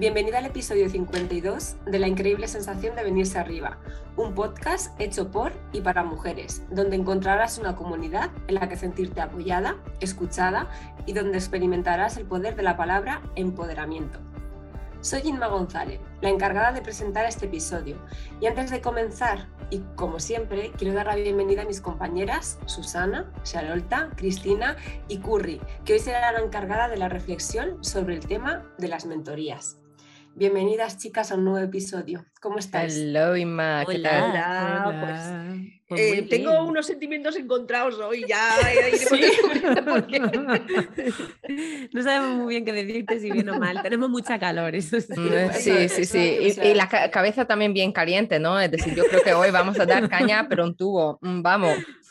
Bienvenida al episodio 52 de La increíble sensación de venirse arriba, un podcast hecho por y para mujeres, donde encontrarás una comunidad en la que sentirte apoyada, escuchada y donde experimentarás el poder de la palabra empoderamiento. Soy Inma González, la encargada de presentar este episodio. Y antes de comenzar, y como siempre, quiero dar la bienvenida a mis compañeras Susana, Charolta, Cristina y Curry, que hoy será la encargada de la reflexión sobre el tema de las mentorías. Bienvenidas chicas a un nuevo episodio. ¿Cómo estáis? Hello, Inma. ¿Qué tal? Hola, pues, pues eh, tengo unos sentimientos encontrados hoy, ya. No sabemos muy bien qué decirte si bien o mal. Tenemos mucha calor. Eso sí, mm, sí, sí. sí. Y, la cabeza también bien caliente, ¿no? Es decir, yo creo que hoy vamos a dar caña, pero un tubo.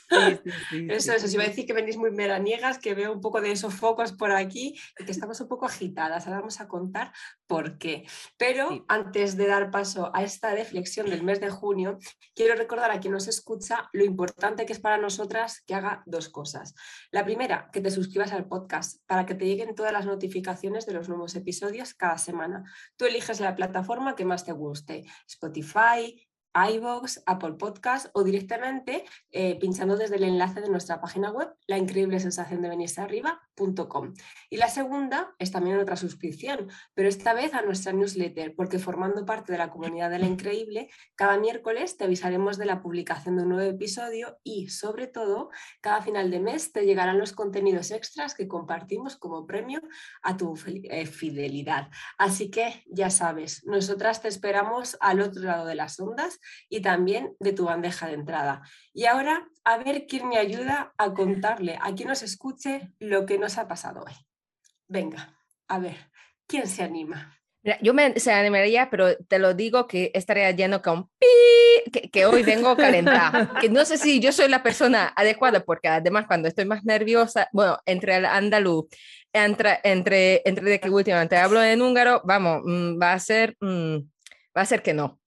Vamos. eso, eso, si iba a decir que venís muy meraniegas, que veo un poco de esos focos por aquí y que estamos un poco agitadas. Ahora vamos a contar por qué. Pero antes de dar paso a esta reflexión del mes de junio, quiero recordar a quien nos escucha lo importante que es para nosotras que haga dos cosas. La primera, que te suscribas al podcast para que te lleguen todas las notificaciones de los nuevos episodios cada semana. Tú eliges la plataforma que más te guste, Spotify, iVoox, Apple Podcast o directamente eh, pinchando desde el enlace de nuestra página web, la increíble sensación de venirse arriba.com. Y la segunda es también otra suscripción, pero esta vez a nuestra newsletter, porque formando parte de la comunidad de la increíble, cada miércoles te avisaremos de la publicación de un nuevo episodio y, sobre todo, cada final de mes te llegarán los contenidos extras que compartimos como premio a tu eh, fidelidad. Así que ya sabes, nosotras te esperamos al otro lado de las ondas y también de tu bandeja de entrada. Y ahora a ver quién me ayuda a contarle a quien nos escuche lo que nos ha pasado hoy. Venga, a ver, ¿quién se anima? yo me se animaría, pero te lo digo que estaría lleno con pi, que, que hoy vengo calentada. que no sé si yo soy la persona adecuada, porque además cuando estoy más nerviosa, bueno, entre el andaluz, entre, entre, entre de que últimamente hablo en húngaro, vamos, mm, va a ser, mm, va a ser que no.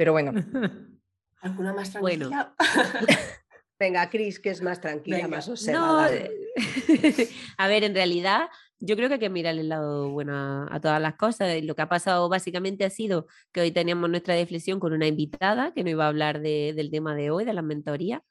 Pero bueno. ¿Alguna más tranquila? Venga, Cris, que es más tranquila, más observada. Eh, a ver, en realidad yo creo que hay que mirar el lado bueno a, todas las cosas. Lo que ha pasado básicamente ha sido que hoy teníamos nuestra deflexión con una invitada que nos iba a hablar del tema de hoy, de las mentorías,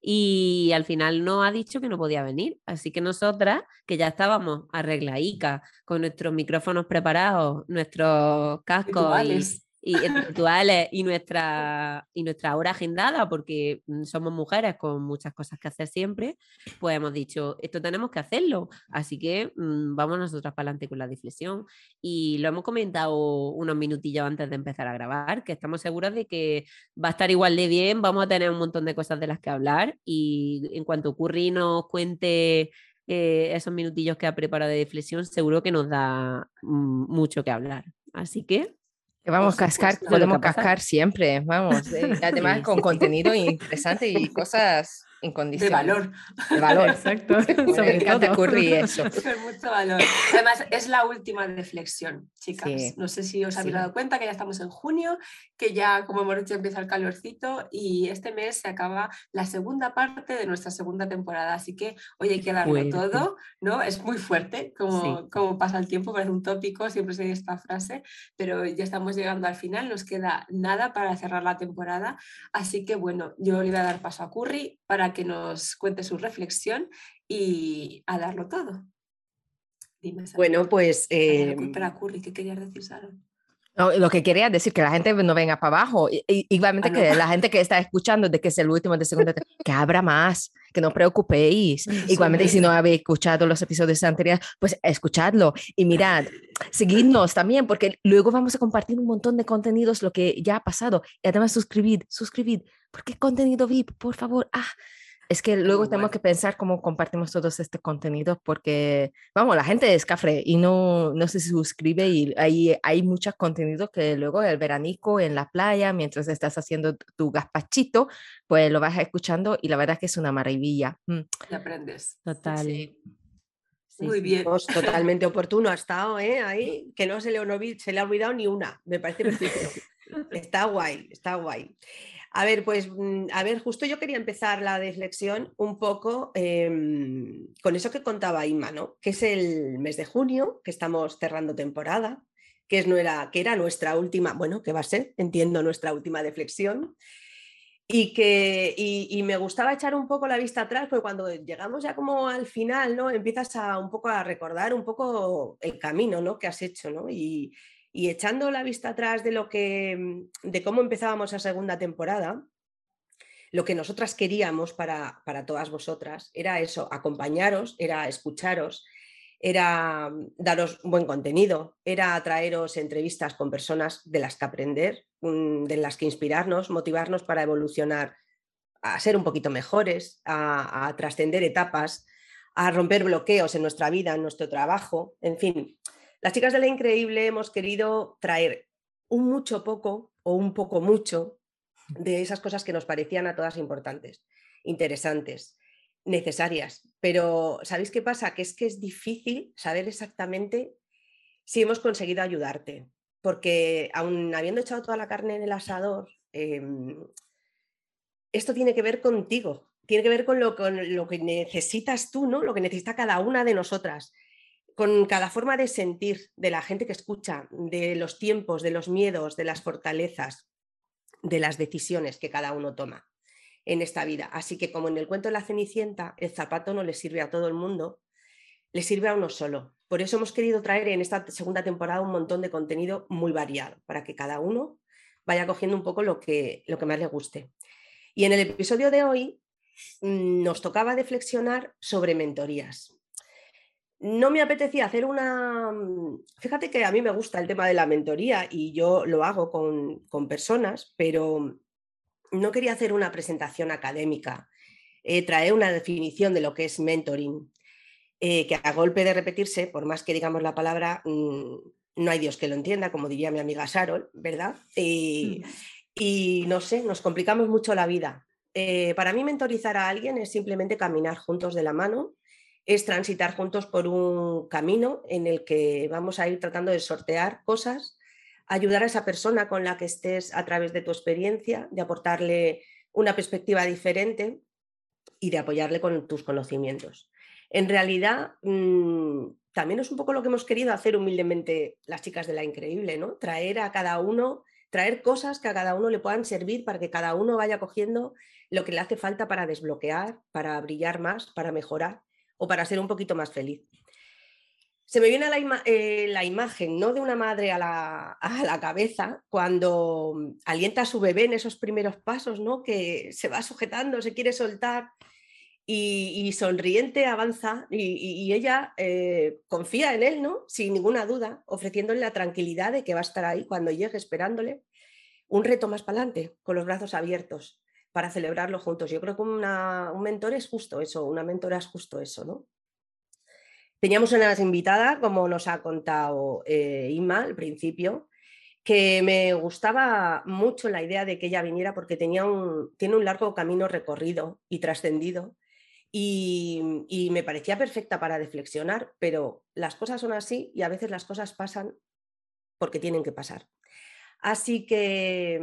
y al final no ha dicho que no podía venir. Así que nosotras, que ya estábamos arregladicas, con nuestros micrófonos preparados, nuestros cascos y rituales y nuestra, y nuestra hora agendada, porque mm, somos mujeres con muchas cosas que hacer siempre, pues hemos dicho, esto tenemos que hacerlo, así que mm, vamos nosotras para adelante con la diflexión. Y lo hemos comentado unos minutillos antes de empezar a grabar, que estamos seguros de que va a estar igual de bien, vamos a tener un montón de cosas de las que hablar y en cuanto Curry nos cuente eh, esos minutillos que ha preparado de diflexión, seguro que nos da mm, mucho que hablar. Así que vamos a cascar, podemos cascar siempre, vamos. Eh, además con contenido interesante y cosas incondicional. De valor. De valor, exacto. Sobre todo. eso. mucho valor. Además, es la última reflexión, chicas. No sé si os habéis dado cuenta que ya estamos en junio, que ya, como hemos dicho, empieza el calorcito y este mes se acaba la segunda parte de nuestra segunda temporada. Así que hoy hay que darlo todo, ¿no? Es muy fuerte como, como pasa el tiempo, parece un tópico, siempre se dice esta frase, pero ya estamos llegando al final, nos queda nada para cerrar la temporada. Así que bueno, yo le voy a dar paso a Curry para que nos cuente su reflexión y a darlo todo. bueno, pues... Eh... Curry, ¿qué querías decir, Sara? lo que quería decir que la gente no venga para abajo. igualmente ah, que la gente que está escuchando de que es el último de segunda, que abra más, que no preocupéis. igualmente, si no habéis escuchado los episodios anteriores, pues escuchadlo y mirad, seguidnos también, porque luego vamos a compartir un montón de contenidos, lo que ya ha pasado. Y además, suscribid, suscribid, porque contenido VIP, por favor. Ah, es que luego tenemos que pensar cómo compartimos todos este contenido porque, vamos, la gente es cafre y no, no se suscribe y hay, hay muchos contenidos que luego el veranico en la playa, mientras estás haciendo tu gazpachito, pues lo vas escuchando y la verdad es que es una maravilla. Mm. Y aprendes. Total. Muy bien. totalmente oportuno ha estado, ¿eh? Ahí, que no se le, se le ha olvidado ni una. Me parece perfecto. está guay, está guay. A ver, pues, mm, a ver, justo yo quería empezar la deflexión un poco em, con eso que contaba Inma, ¿no? Que es el mes de junio, que estamos cerrando temporada, que, es, no era, que era nuestra última, bueno, que va a ser, entiendo, nuestra última deflexión. Y que y, me gustaba echar un poco la vista atrás, porque cuando llegamos ya como al final, ¿no? Empiezas a un poco a recordar un poco el camino, ¿no? Que has hecho, ¿no? Y echando la vista atrás de lo que de cómo empezábamos la segunda temporada, lo que nosotras queríamos para, para todas vosotras era eso, acompañaros, era escucharos, era daros buen contenido, era traeros entrevistas con personas de las que aprender, mm, de las que inspirarnos, motivarnos para evolucionar, a ser un poquito mejores, a, trascender etapas, a romper bloqueos en nuestra vida, en nuestro trabajo, en fin. Las chicas de la increíble hemos querido traer un mucho poco o un poco mucho de esas cosas que nos parecían a todas importantes, interesantes, necesarias. Pero ¿sabéis qué pasa? Que es que es difícil saber exactamente si hemos conseguido ayudarte, porque aún habiendo echado toda la carne en el asador, em, esto tiene que ver contigo, tiene que ver con lo, con lo, que necesitas tú, ¿no? Lo que necesita cada una de nosotras, con cada forma de sentir de la gente que escucha, de los tiempos, de los miedos, de las fortalezas, de las decisiones que cada uno toma en esta vida. Así que como en el cuento de la Cenicienta, el zapato no le sirve a todo el mundo, le sirve a uno solo. Por eso hemos querido traer en esta segunda temporada un montón de contenido muy variado, para que cada uno vaya cogiendo un poco lo que, lo que más le guste. Y en el episodio de hoy mm, nos tocaba reflexionar sobre mentorías. No me apetecía hacer una... Mm, fíjate que a mí me gusta el tema de la mentoría y yo lo hago con, con personas, pero no quería hacer una presentación académica, eh, traer una definición de lo que es mentoring, eh, que a golpe de repetirse, por más que digamos la palabra, mm, no hay Dios que lo entienda, como diría mi amiga Sarol, ¿verdad? Y, mm. y no sé, nos complicamos mucho la vida. Eh, para mí mentorizar a alguien es simplemente caminar juntos de la mano, es transitar juntos por un camino en el que vamos a ir tratando de sortear cosas ayudar a esa persona con la que estés a través de tu experiencia, de aportarle una perspectiva diferente y de apoyarle con tus conocimientos. En realidad, mm, también es un poco lo que hemos querido hacer humildemente las chicas de la increíble, ¿no? Traer a cada uno, traer cosas que a cada uno le puedan servir para que cada uno vaya cogiendo lo que le hace falta para desbloquear, para brillar más, para mejorar o para ser un poquito más feliz se me viene la, eh, la imagen ¿no? de una madre a la, a la, cabeza cuando alienta a su bebé en esos primeros pasos, ¿no? que se va sujetando, se quiere soltar y, sonriente avanza y, ella eh, confía en él, ¿no? sin ninguna duda, ofreciéndole la tranquilidad de que va a estar ahí cuando llegue esperándole. Un reto más para adelante, con los brazos abiertos, para celebrarlo juntos. Yo creo que un mentor es justo eso, una mentora es justo eso, ¿no? Teníamos una invitada, como nos ha contado eh, al principio, que me gustaba mucho la idea de que ella viniera porque tenía un, tiene un largo camino recorrido y trascendido y, me parecía perfecta para reflexionar, pero las cosas son así y a veces las cosas pasan porque tienen que pasar. Así que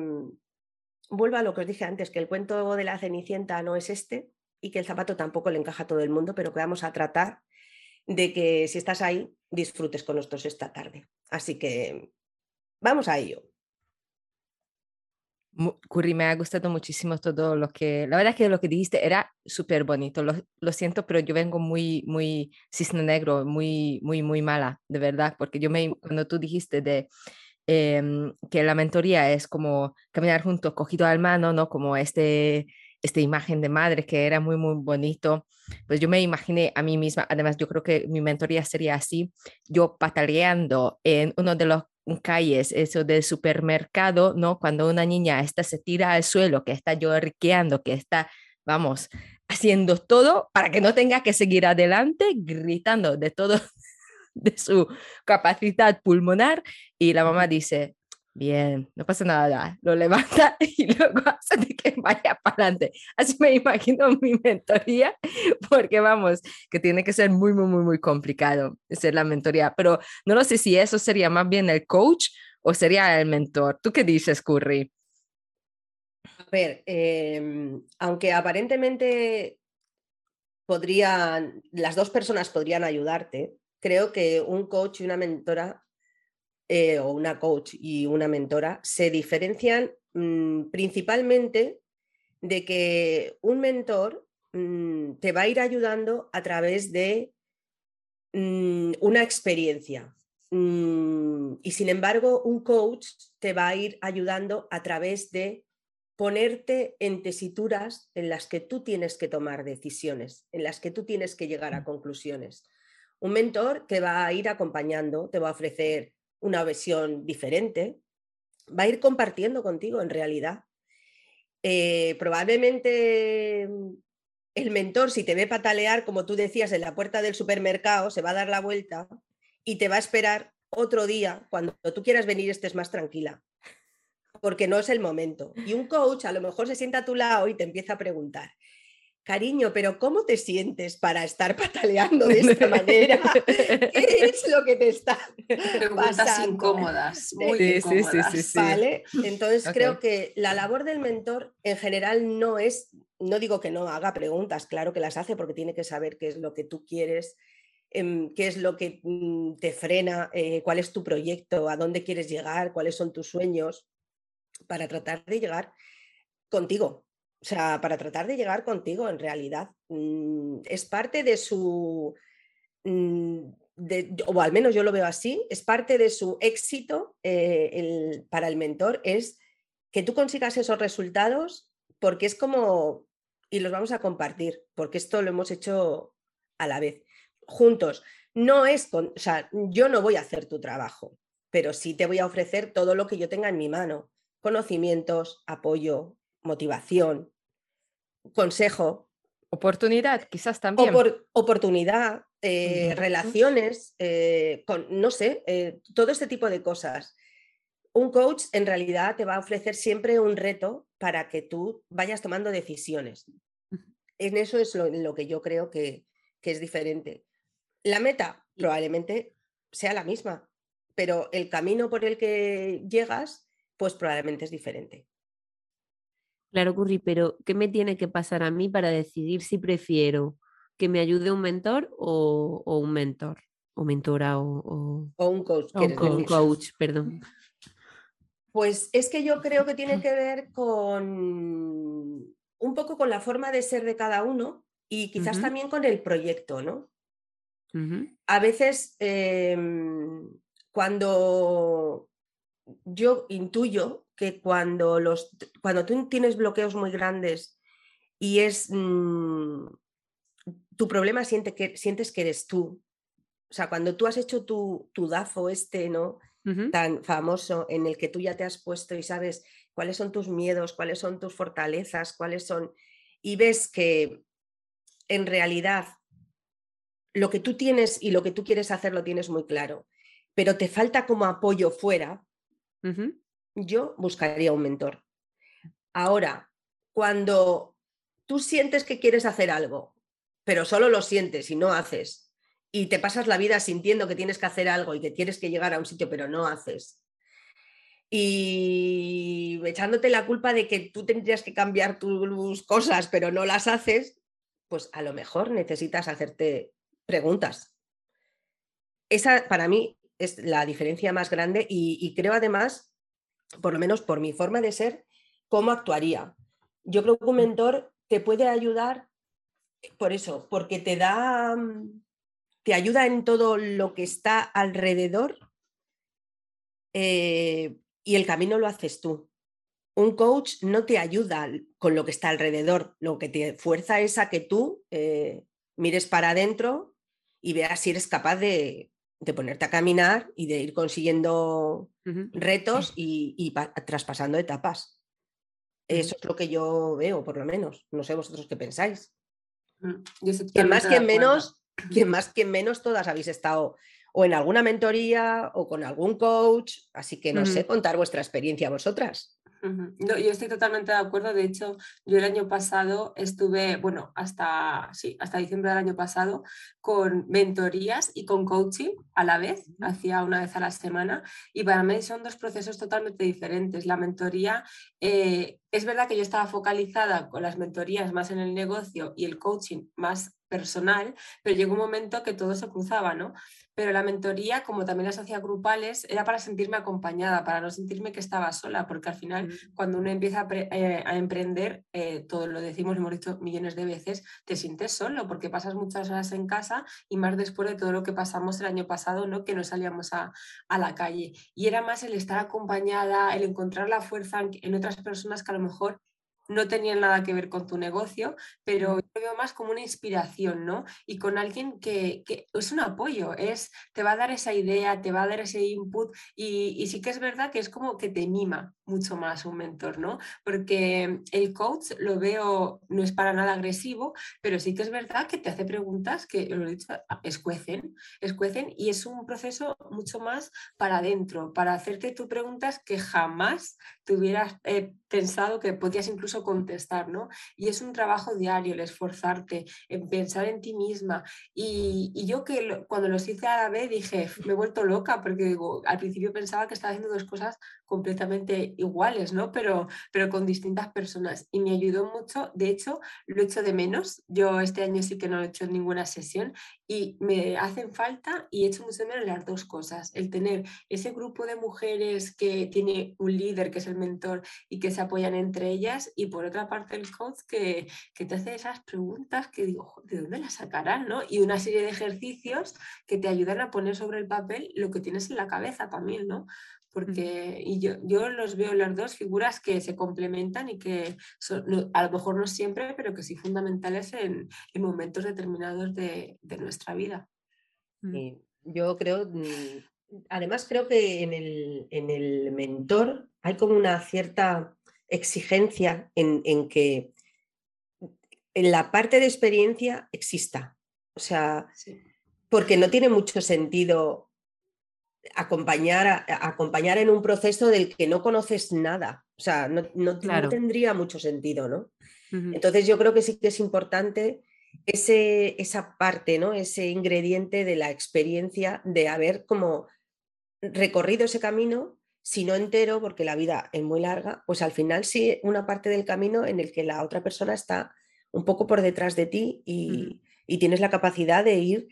vuelvo a lo que os dije antes, que el cuento de la Cenicienta no es este y que el zapato tampoco le encaja a todo el mundo, pero que vamos a tratar de que si estás ahí, disfrutes con nosotros esta tarde. Así que vamos a ello. Curry, me ha gustado muchísimo todo lo que, la verdad es que lo que dijiste era súper bonito, lo, lo, siento, pero yo vengo muy, muy cisne negro, muy, muy, muy mala, de verdad, porque yo me, cuando tú dijiste de em, que la mentoría es como caminar juntos, cogido al mano, ¿no? Como este esta imagen de madre que era muy, muy bonito. Pues yo me imaginé a mí misma, además yo creo que mi mentoría sería así, yo pataleando en uno de los calles, eso del supermercado, ¿no? Cuando una niña está, se tira al suelo, que está lloriqueando, que está, vamos, haciendo todo para que no tenga que seguir adelante, gritando de todo, de su capacidad pulmonar, y la mamá dice, Bien, no pasa nada, lo levanta y luego hace de que vaya para adelante. Así me imagino mi mentoría, porque vamos, que tiene que ser muy, muy, muy, muy complicado ser la mentoría, pero no lo sé si eso sería más bien el coach o sería el mentor. ¿Tú qué dices, Curry? A ver, em, aunque aparentemente podrían, las dos personas podrían ayudarte, creo que un coach y una mentora eh, o una coach y una mentora se diferencian mm, principalmente de que un mentor mm, te va a ir ayudando a través de mm, una experiencia. y sin embargo, un coach te va a ir ayudando a través de ponerte en tesituras en las que tú tienes que tomar decisiones, en las que tú tienes que llegar a conclusiones. Un mentor te va a ir acompañando, te va a ofrecer una visión diferente, va a ir compartiendo contigo en realidad. Eh, probablemente mm, el mentor, si te ve patalear, como tú decías, en la puerta del supermercado, se va a dar la vuelta y te va a esperar otro día, cuando tú quieras venir estés más tranquila, porque no es el momento. Y un coach a lo mejor se sienta a tu lado y te empieza a preguntar, Cariño, pero ¿cómo te sientes para estar pataleando de esta manera? ¿Qué es lo que te está Preguntas pasando? incómodas, muy incómodas. Sí, sí, ¿Vale? Entonces creo que la labor del mentor en general no es, no digo que no haga preguntas, claro que las hace porque tiene que saber qué es lo que tú quieres, em, qué es lo que mm, te frena, eh, cuál es tu proyecto, a dónde quieres llegar, cuáles son tus sueños, para tratar de llegar contigo, o sea, para tratar de llegar contigo en realidad. Mm, es parte de su, mm, o al menos yo lo veo así, es parte de su éxito eh, para el mentor, es que tú consigas esos resultados porque es como, y los vamos a compartir, porque esto lo hemos hecho a la vez, juntos. No es, con, o sea, yo no voy a hacer tu trabajo, pero sí te voy a ofrecer todo lo que yo tenga en mi mano, conocimientos, apoyo, motivación, consejo. Oportunidad, quizás también. oportunidad, eh, relaciones, eh, con, no sé, eh, todo este tipo de cosas. Un coach en realidad te va a ofrecer siempre un reto para que tú vayas tomando decisiones. En eso es lo, que yo creo que, que es diferente. La meta probablemente sea la misma, pero el camino por el que llegas, pues probablemente es diferente. Claro, Curry, pero ¿qué me tiene que pasar a mí para decidir si prefiero que me ayude un mentor o, un mentor? O mentora o, un coach. un coach, perdón. Pues es que yo creo que tiene que ver con un poco con la forma de ser de cada uno y quizás también con el proyecto, ¿no? A veces em, cuando yo intuyo que cuando, los, cuando tú tienes bloqueos muy grandes y es mm, tu problema siente que, sientes que eres tú. O sea, cuando tú has hecho tu, tu DAFO este, ¿no? Tan famoso, en el que tú ya te has puesto y sabes cuáles son tus miedos, cuáles son tus fortalezas, cuáles son... Y ves que en realidad lo que tú tienes y lo que tú quieres hacer lo tienes muy claro, pero te falta como apoyo fuera, yo buscaría un mentor. Ahora, cuando tú sientes que quieres hacer algo, pero solo lo sientes y no haces, y te pasas la vida sintiendo que tienes que hacer algo y que tienes que llegar a un sitio, pero no haces, y echándote la culpa de que tú tendrías que cambiar tus cosas, pero no las haces, pues a lo mejor necesitas hacerte preguntas. Esa para mí es la diferencia más grande y, y creo además por lo menos por mi forma de ser, cómo actuaría. Yo creo que un mentor te puede ayudar por eso, porque te da, mm, te ayuda en todo lo que está alrededor eh, y el camino lo haces tú. Un coach no te ayuda con lo que está alrededor, lo que te fuerza es a que tú eh, mires para adentro y veas si eres capaz de, de ponerte a caminar y de ir consiguiendo retos y, traspasando etapas. Eso es lo que yo veo, por lo menos. No sé vosotros qué pensáis. Mm, quien más, que menos, quien más, que menos, todas habéis estado o en alguna mentoría o con algún coach, así que no sé contar vuestra experiencia vosotras. No, yo estoy totalmente de acuerdo. De hecho, yo el año pasado estuve, bueno, hasta, sí, hasta diciembre del año pasado, con mentorías y con coaching a la vez, hacía una vez a la semana. Y para mí son dos procesos totalmente diferentes. La mentoría, eh, es verdad que yo estaba focalizada con las mentorías más en el negocio y el coaching más personal, pero llegó un momento que todo se cruzaba, ¿no? Pero la mentoría, como también las hacía grupales, era para sentirme acompañada, para no sentirme que estaba sola, porque al final cuando uno empieza a, eh, emprender, eh, todo lo decimos, lo hemos dicho millones de veces, te sientes solo, porque pasas muchas horas en casa y más después de todo lo que pasamos el año pasado, ¿no? Que no salíamos a, a la calle. Y era más el estar acompañada, el encontrar la fuerza en otras personas que a lo mejor no tenían nada que ver con tu negocio, pero yo veo más como una inspiración, ¿no? Y con alguien que, es un apoyo, es, te va a dar esa idea, te va a dar ese input y, y, sí que es verdad que es como que te mima mucho más un mentor, ¿no? Porque el coach lo veo, no es para nada agresivo, pero sí que es verdad que te hace preguntas que, lo he dicho, escuecen, escuecen y es un proceso mucho más para adentro, para hacerte tú preguntas que jamás te hubieras eh, pensado que podías incluso contestar, ¿no? Y es un trabajo diario el esforzarte, en pensar en ti misma. Y, yo que cuando los hice a la vez dije, me he vuelto loca porque digo, al principio pensaba que estaba haciendo dos cosas completamente iguales, ¿no? Pero, pero con distintas personas. Y me ayudó mucho, de hecho, lo he hecho de menos. Yo este año sí que no he hecho ninguna sesión y me hacen falta y he hecho mucho menos las dos cosas. El tener ese grupo de mujeres que tiene un líder, que es el mentor, y que se apoyan entre ellas. Y por otra parte el coach que, que te hace esas preguntas que digo, ¿de dónde las sacarán? ¿no? Y una serie de ejercicios que te ayudan a poner sobre el papel lo que tienes en la cabeza también, ¿no? porque y yo, yo, los veo las dos figuras que se complementan y que son, a lo mejor no siempre, pero que sí fundamentales en, en momentos determinados de, de nuestra vida. Mm. yo creo, mm, además creo que en el, en el, mentor hay como una cierta exigencia en, en que en la parte de experiencia exista. O sea, porque no tiene mucho sentido acompañar, acompañar en un proceso del que no conoces nada. O sea, no, no, tendría mucho sentido, ¿no? Entonces yo creo que sí que es importante ese, esa parte, ¿no? Ese ingrediente de la experiencia de haber como recorrido ese camino, si no entero, porque la vida es muy larga, pues al final sí una parte del camino en el que la otra persona está un poco por detrás de ti y, y tienes la capacidad de ir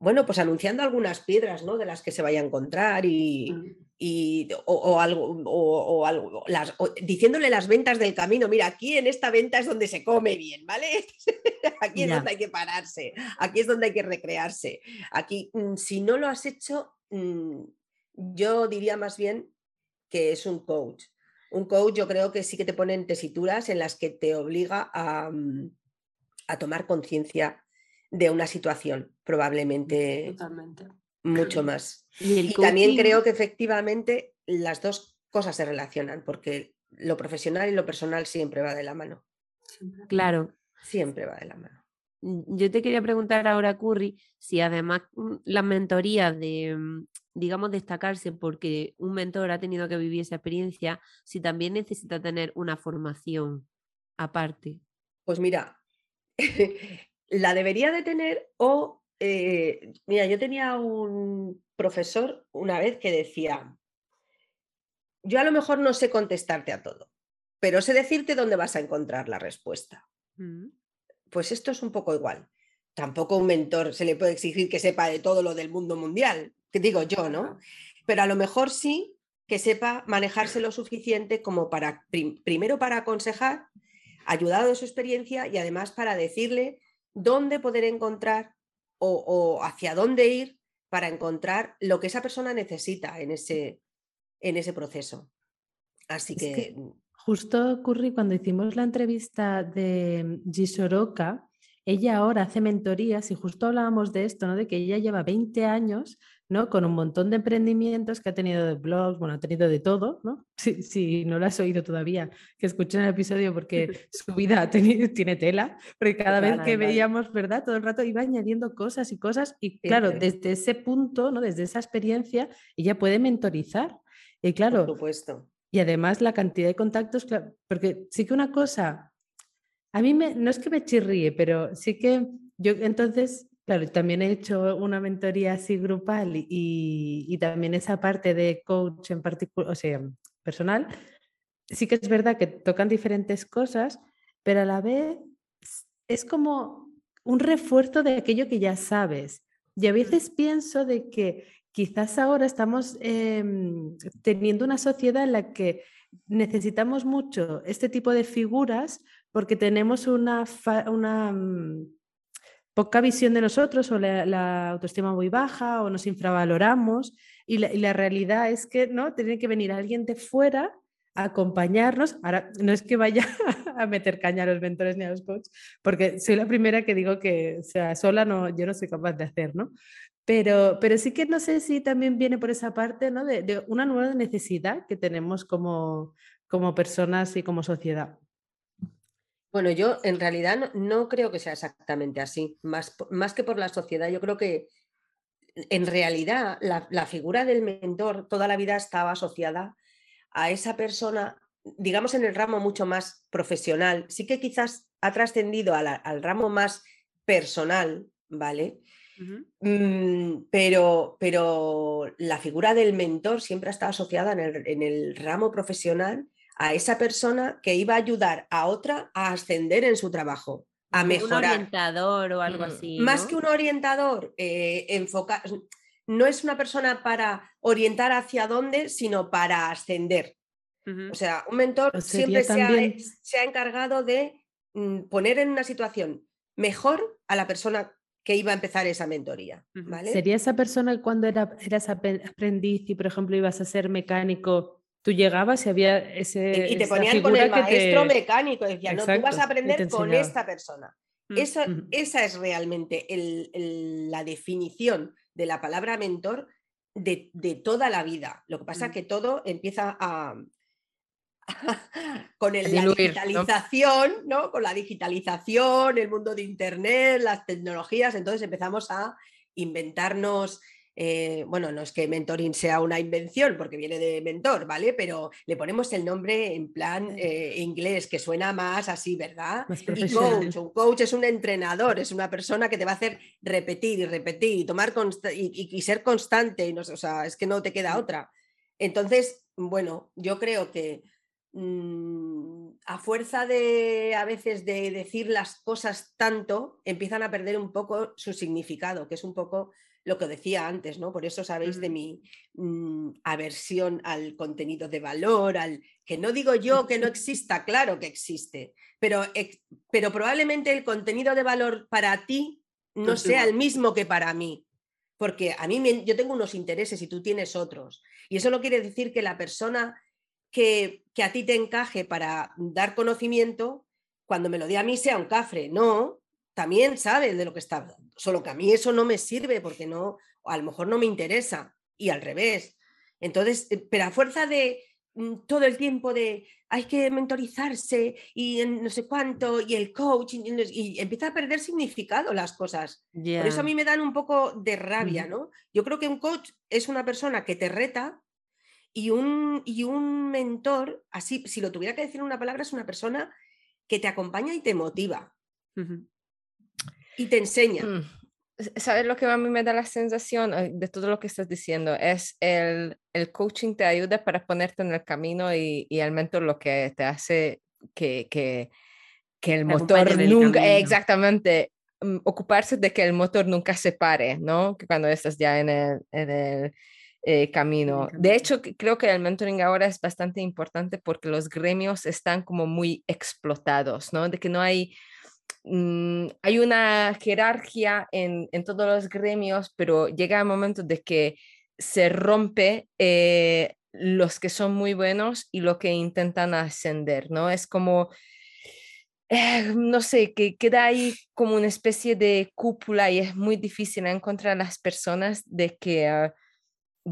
bueno, pues anunciando algunas piedras, ¿no? De las que se vaya a encontrar y, mm. o, algo, o, algo las, diciéndole las ventas del camino, mira, aquí en esta venta es donde se come bien, ¿vale? aquí es donde hay que pararse, aquí es donde hay que recrearse. Aquí, mm, si no lo has hecho, mm, yo diría más bien que es un coach. Un coach yo creo que sí que te pone en tesituras en las que te obliga a, a tomar conciencia de una situación, probablemente mucho más. Y, también creo que efectivamente las dos cosas se relacionan, porque lo profesional y lo personal siempre va de la mano. Claro. Siempre va de la mano. Mm, yo te quería preguntar ahora, Curry, si además mm, la mentoría de, mm, digamos, destacarse porque un mentor ha tenido que vivir esa experiencia, si también necesita tener una formación aparte. Pues mira, la debería de tener o, eh, mira, yo tenía un profesor una vez que decía, yo a lo mejor no sé contestarte a todo, pero sé decirte dónde vas a encontrar la respuesta. Mm. Pues esto es un poco igual. Tampoco a un mentor se le puede exigir que sepa de todo lo del mundo mundial, que digo yo, ¿no? Pero a lo mejor sí que sepa manejarse lo suficiente como para, primero para aconsejar, ayudado de su experiencia y además para decirle dónde poder encontrar o, hacia dónde ir para encontrar lo que esa persona necesita en ese, en ese proceso. Así que... justo ocurrió cuando hicimos la entrevista de Gisoroka, ella ahora hace mentorías y justo hablábamos de esto, ¿no? De que ella lleva 20 años ¿no? Con un montón de emprendimientos que ha tenido de blogs, bueno, ha tenido de todo, ¿no? Si, no lo has oído todavía, que escuchen el episodio porque su vida tiene tela, porque cada vez que veíamos, ¿verdad? Todo el rato iba añadiendo cosas y cosas y claro, desde ese punto, ¿no? Desde esa experiencia, ella puede mentorizar. Y claro, Por supuesto. Y además la cantidad de contactos, porque sí que una cosa, a mí me, no es que me chirríe, pero sí que yo entonces Claro, también he hecho una mentoría así grupal y, también esa parte de coach en particular, o sea, personal. Sí que es verdad que tocan diferentes cosas, pero a la vez es como un refuerzo de aquello que ya sabes. Y a veces pienso de que quizás ahora estamos em, teniendo una sociedad en la que necesitamos mucho este tipo de figuras porque tenemos una, una mm, poca visión de nosotros o la, autoestima muy baja o nos infravaloramos y la, y la, realidad es que no tiene que venir alguien de fuera a acompañarnos. Ahora, no es que vaya a meter caña a los mentores ni a los coaches, porque soy la primera que digo que, sea, sola no, yo no soy capaz de hacer, ¿no? Pero, pero sí que no sé si también viene por esa parte ¿no? de, una nueva necesidad que tenemos como, como personas y como sociedad. Bueno, yo en realidad no, creo que sea exactamente así, más, más, que por la sociedad. Yo creo que en realidad la, la, figura del mentor toda la vida estaba asociada a esa persona, digamos en el ramo mucho más profesional. Sí que quizás ha trascendido al ramo más personal, ¿vale? Mm, pero, pero la figura del mentor siempre ha estado asociada en el, ramo profesional a esa persona que iba a ayudar a otra a ascender en su trabajo, a mejorar. Un orientador o algo mm, así. Más que un orientador, eh, no es una persona para orientar hacia dónde, sino para ascender. O sea, un mentor siempre se, ha, encargado de mm, poner en una situación mejor a la persona que iba a empezar esa mentoría. ¿Sería esa persona cuando era, eras aprendiz y, por ejemplo, ibas a ser mecánico, tú llegabas y había ese... Y te ponían con el maestro mecánico, decía, no, tú vas a aprender con esta persona. Mm, esa, esa es realmente la definición de la palabra mentor de, toda la vida. Lo que pasa es que todo empieza a, con la digitalización, ¿no? Con la digitalización, el mundo de Internet, las tecnologías, entonces empezamos a inventarnos, eh, bueno, no es que mentoring sea una invención, porque viene de mentor, ¿vale? Pero le ponemos el nombre en plan eh, inglés, que suena más así, ¿verdad? y coach, un coach es un entrenador, es una persona que te va a hacer repetir y repetir y tomar y, ser constante, y no, o sea, es que no te queda otra. Entonces, bueno, yo creo que Mm, a fuerza de a veces de decir las cosas tanto, empiezan a perder un poco su significado, que es un poco lo que decía antes, ¿no? Por eso sabéis de mi mm, aversión al contenido de valor, al que no digo yo que no exista, claro que existe, pero, pero probablemente el contenido de valor para ti no sea el mismo que para mí. Porque a mí yo tengo unos intereses y tú tienes otros. Y eso no quiere decir que la persona que, a ti te encaje para dar conocimiento, cuando me lo dé a mí sea un cafre. No, también sabes de lo que está Solo que a mí eso no me sirve porque no, a lo mejor no me interesa. Y al revés. Entonces, eh, pero a fuerza de mm, todo el tiempo de hay que mentorizarse y no sé cuánto, y el coach, y, empieza a perder significado las cosas. Por eso a mí me dan un poco de rabia, ¿no? Yo creo que un coach es una persona que te reta y un, y un mentor, así, si lo tuviera que decir en una palabra, es una persona que te acompaña y te motiva. Y te enseña. Mm, ¿Sabes lo que a mí me da la sensación eh, de todo lo que estás diciendo? Es el, el coaching te ayuda para ponerte en el camino y, y el mentor lo que te hace que, que, que el motor nunca, exactamente, mm, ocuparse de que el motor nunca se pare, ¿no? Que cuando estás ya en el, en el eh, camino. De hecho, creo que el mentoring ahora es bastante importante porque los gremios están como muy explotados, ¿no? De que no hay, mm, hay una jerarquía en, en, todos los gremios, pero llega el momento de que se rompe eh, los que son muy buenos y lo que intentan ascender, ¿no? Es como... Eh, no sé, que queda ahí como una especie de cúpula y es muy difícil encontrar a las personas de que ah,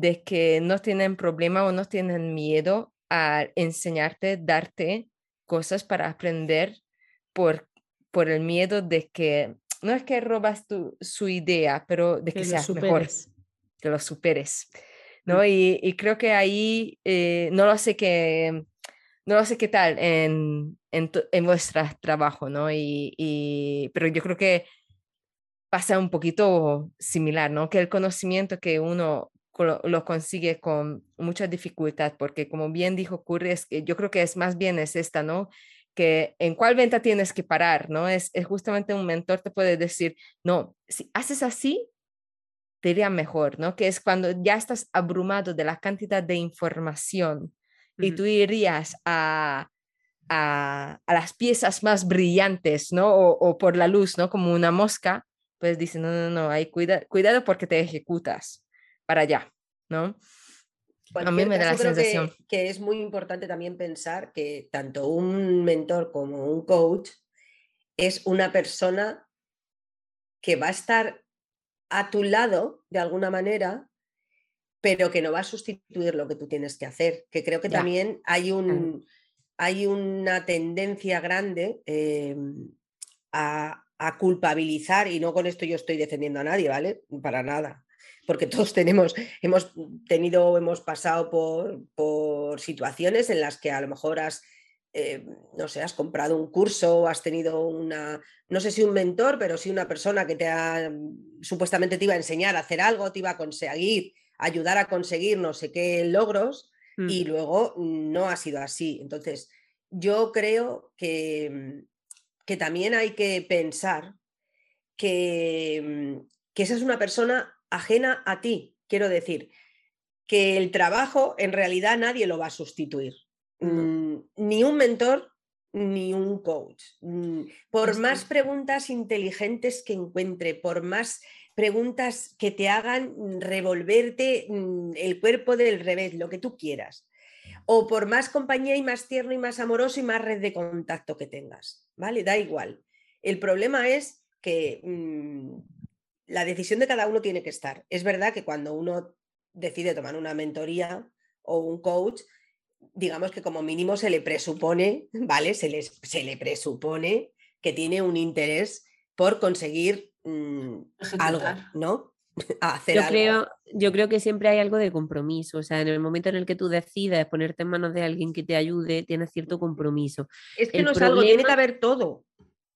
de que no tienen problema o no tienen miedo a enseñarte, darte cosas para aprender por, por el miedo de que, no es que robas tu, su idea, pero de que, seas mejor, que lo superes. ¿no? Mm. Y, creo que ahí eh, no lo sé qué, no lo sé qué tal en, en, en vuestro trabajo, ¿no? Y, y, pero yo creo que pasa un poquito similar, ¿no? Que el conocimiento que uno lo, consigue con mucha dificultad, porque como bien dijo Curry, es que yo creo que es más bien es esta, ¿no? que en cuál venta tienes que parar, ¿no? Es, es justamente un mentor te puede decir, no, si haces así, te iría mejor, ¿no? Que es cuando ya estás abrumado de la cantidad de información y tú irías a, a, las piezas más brillantes, ¿no? O, por la luz, ¿no? Como una mosca, pues dice, no, no, no, hay cuida, cuidado porque te ejecutas para allá, ¿no? a mí me da la sensación. Que, es muy importante también pensar que tanto un mentor como un coach es una persona que va a estar a tu lado de alguna manera, pero que no va a sustituir lo que tú tienes que hacer. Que creo que también hay, un, hay una tendencia grande em, a, a culpabilizar, y no con esto yo estoy defendiendo a nadie, ¿vale? Para nada porque todos tenemos, hemos tenido, hemos pasado por, por situaciones en las que a lo mejor has, eh, no sé, has comprado un curso o has tenido una, no sé si un mentor, pero sí una persona que te ha, supuestamente te iba a enseñar a hacer algo, te iba a conseguir, ayudar a conseguir no sé qué logros y mm. luego no ha sido así. Entonces, yo creo que, que también hay que pensar que, que esa es una persona ajena a ti. Quiero decir, que el trabajo en realidad nadie lo va a sustituir. Mm, ni un mentor ni un coach. Mm, por más preguntas inteligentes que encuentre, por más preguntas que te hagan revolverte mm, el cuerpo del revés, lo que tú quieras. O por más compañía y más tierno y más amoroso y más red de contacto que tengas. ¿Vale? Da igual. El problema es que la decisión de cada uno tiene que estar. Es verdad que cuando uno decide tomar una mentoría o un coach, digamos que como mínimo se le presupone, ¿vale? Se, se le presupone que tiene un interés por conseguir mm, algo, ¿no? Hacer yo, Creo, yo creo que siempre hay algo de compromiso, o sea, en el momento en el que tú decides ponerte en manos de alguien que te ayude, tienes cierto compromiso. Es que no es algo, tiene que haber todo.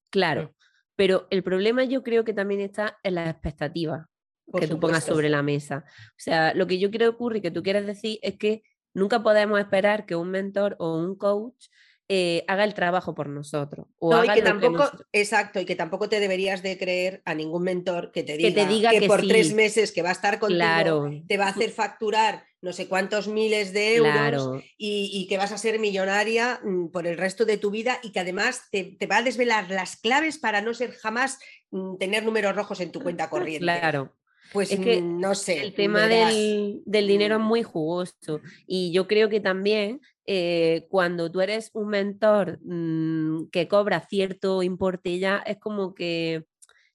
Claro, pero el problema yo creo que también está en las expectativas que tú pongas sobre la mesa. O sea, lo que yo creo que ocurre y que tú quieres decir es que nunca podemos esperar que un mentor o un coach eh, haga el trabajo por nosotros. no, y que tampoco, exacto, y que tampoco te deberías de creer a ningún mentor que te diga que, por tres meses que va a estar contigo te va a hacer facturar no sé cuántos miles de euros y, que vas a ser millonaria mm, por el resto de tu vida y que además te, va a desvelar las claves para no ser jamás mm, tener números rojos en tu cuenta corriente. Claro. Pues es que mm, no sé. El tema del, dinero es muy jugoso y yo creo que también eh, cuando tú eres un mentor mm, que cobra cierto importe ya, es como que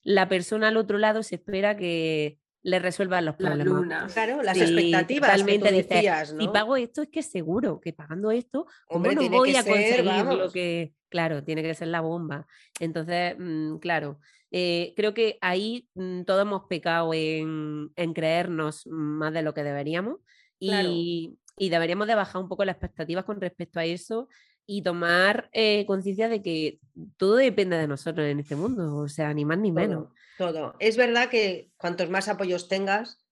la persona al otro lado se espera que le resuelvan los problemas. Claro, las expectativas. Totalmente que decías, Si pago esto es que seguro que pagando esto, ¿cómo no voy a conseguir lo que. Claro, tiene que ser la bomba. Entonces, mm, claro, eh, creo que ahí mm, todos hemos pecado en, creernos más de lo que deberíamos y, deberíamos de bajar un poco las expectativas con respecto a eso y tomar eh, conciencia de que todo depende de nosotros en este mundo, o sea, ni más ni menos. Todo. Es verdad que cuantos más apoyos tengas,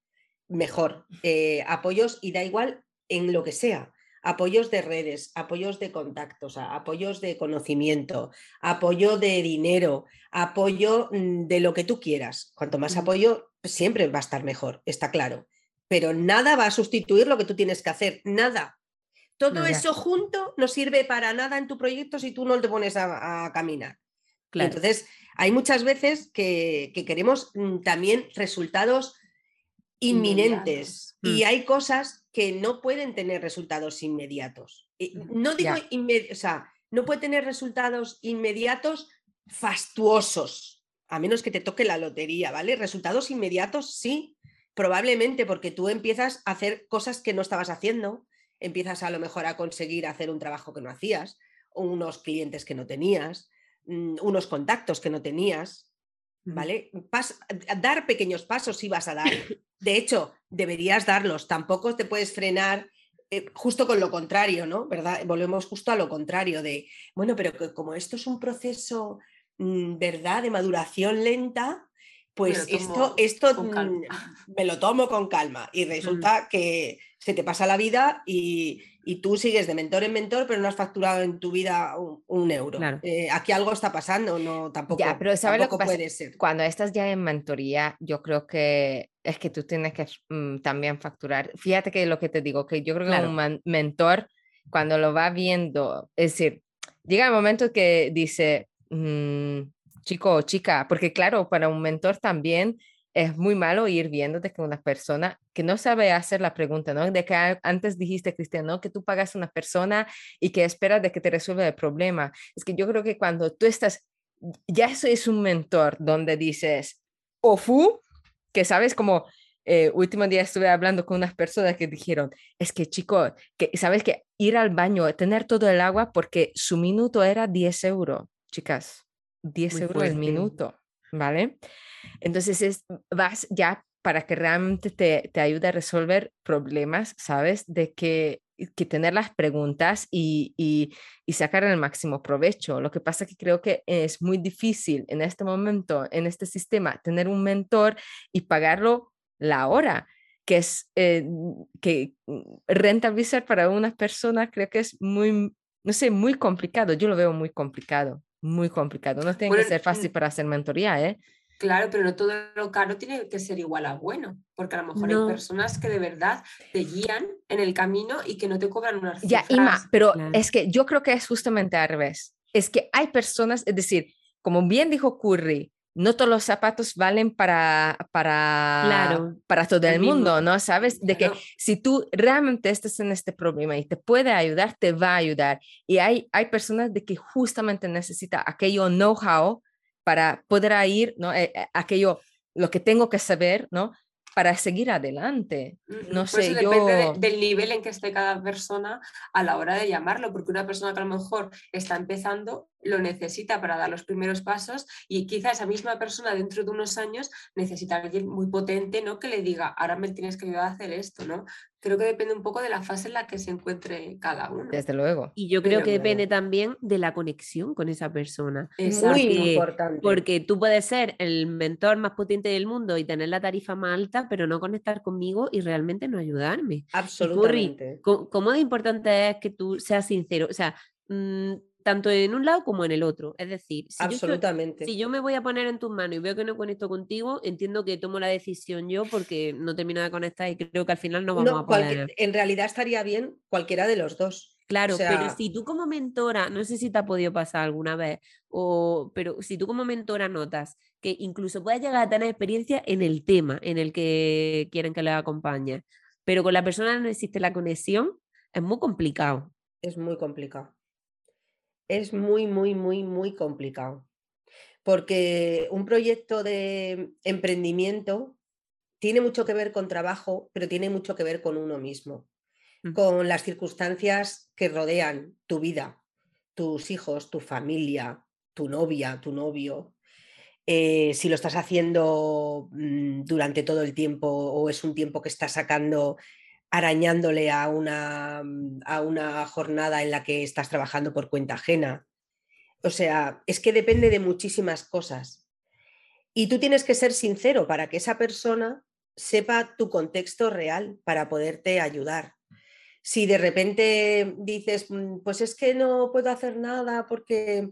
mejor. Eh, apoyos y da igual en lo que sea apoyos de redes, apoyos de contactos, apoyos de conocimiento, apoyo de dinero, apoyo mm, de lo que tú quieras. Cuanto más apoyo, siempre va a estar mejor, está claro. Pero nada va a sustituir lo que tú tienes que hacer, nada. Todo eso junto no sirve para nada en tu proyecto si tú no te pones a, caminar. Entonces, hay muchas veces que, queremos mm, también resultados inminentes y mm. hay cosas que no pueden tener resultados inmediatos. No digo o sea, no puede tener resultados inmediatos fastuosos, a menos que te toque la lotería, ¿vale? Resultados inmediatos sí, probablemente porque tú empiezas a hacer cosas que no estabas haciendo, empiezas a lo mejor a conseguir hacer un trabajo que no hacías, unos clientes que no tenías, mm, unos contactos que no tenías, ¿vale? dar pequeños pasos sí vas a dar. De hecho, deberías darlos. Tampoco te puedes frenar eh, justo con lo contrario, ¿no? ¿Verdad? Volvemos justo a lo contrario de, bueno, pero como esto es un proceso, mm, ¿verdad?, de maduración lenta, Pues esto, esto mm, me lo tomo con calma y mm. resulta que se te pasa la vida y, tú sigues de mentor en mentor, pero no has facturado en tu vida un, euro. Eh, aquí algo está pasando, no tampoco, ya, pero ¿sabes lo que puede ser. Cuando estás ya en mentoría, yo creo que es que tú tienes que mm, también facturar. Fíjate que lo que te digo, que yo creo que un mentor, cuando lo va viendo, es decir, llega el momento que dice, chico o chica, porque claro, para un mentor también es muy malo ir viéndote que una persona que no sabe hacer la pregunta, ¿no? De que antes dijiste, Cristian, ¿no? Que tú pagas a una persona y que esperas de que te resuelva el problema. Es que yo creo que cuando tú estás, ya eso es un mentor donde dices, ofu, que sabes como, eh, último día estuve hablando con unas personas que dijeron, es que chico, que sabes que ir al baño, tener todo el agua porque su minuto era 10 euros, chicas, 10 euros el minuto, ¿vale? Entonces es, vas ya para que realmente te, te ayude a resolver problemas, ¿sabes? De que, que tener las preguntas y, y, y, sacar el máximo provecho. Lo que pasa es que creo que es muy difícil en este momento, en este sistema, tener un mentor y pagarlo la hora, que es eh, que rentabilizar para unas personas creo que es muy, no sé, muy complicado. Yo lo veo muy complicado, muy complicado. No tiene que ser fácil para hacer mentoría, ¿eh? Claro, pero no todo lo caro tiene que ser igual a bueno, porque a lo mejor hay personas que de verdad te guían en el camino y que no te cobran una Ya, Ima, pero es que yo creo que es justamente al revés. Es que hay personas, es decir, como bien dijo Curry, no todos los zapatos valen para, para, para todo el, mundo, ¿no? Sabes, de que si tú realmente estás en este problema y te puede ayudar, te va a ayudar. Y hay, hay personas de que justamente necesita aquello know-how para poder ir, ¿no? Eh, eh, aquello, lo que tengo que saber, ¿no? Para seguir adelante. No sé, yo... Depende del nivel en que esté cada persona a la hora de llamarlo, porque una persona que a lo mejor está empezando lo necesita para dar los primeros pasos y quizá esa misma persona dentro de unos años necesita a alguien muy potente, ¿no? Que le diga, ahora me tienes que ayudar a hacer esto, ¿no? Creo que depende un poco de la fase en la que se encuentre cada uno. Desde luego. Y yo creo que depende también de la conexión con esa persona. Es muy importante. Porque tú puedes ser el mentor más potente del mundo y tener la tarifa más alta, pero no conectar conmigo y realmente no ayudarme. Absolutamente. ¿Cómo de importante es que tú seas sincero? O sea, mm, tanto en un lado como en el otro. Es decir, si, Absolutamente. Yo, si yo me voy a poner en tus manos y veo que no conecto contigo, entiendo que tomo la decisión yo porque no termino de conectar y creo que al final no vamos a poder. En realidad estaría bien cualquiera de los dos. Claro, pero si tú como mentora, no sé si te ha podido pasar alguna vez, o, pero si tú como mentora notas que incluso puedes llegar a tener experiencia en el tema en el que quieren que le acompañe, pero con la persona no existe la conexión, es muy complicado. Es muy complicado es muy, muy, muy, muy complicado. Porque un proyecto de emprendimiento tiene mucho que ver con trabajo, pero tiene mucho que ver con uno mismo, mm. con las circunstancias que rodean tu vida, tus hijos, tu familia, tu novia, tu novio. Eh, si lo estás haciendo mm, durante todo el tiempo o es un tiempo que estás sacando arañándole a una, mm, a una jornada en la que estás trabajando por cuenta ajena. O sea, es que depende de muchísimas cosas. Y tú tienes que ser sincero para que esa persona sepa tu contexto real para poderte ayudar. Si de repente dices, mm, pues es que no puedo hacer nada porque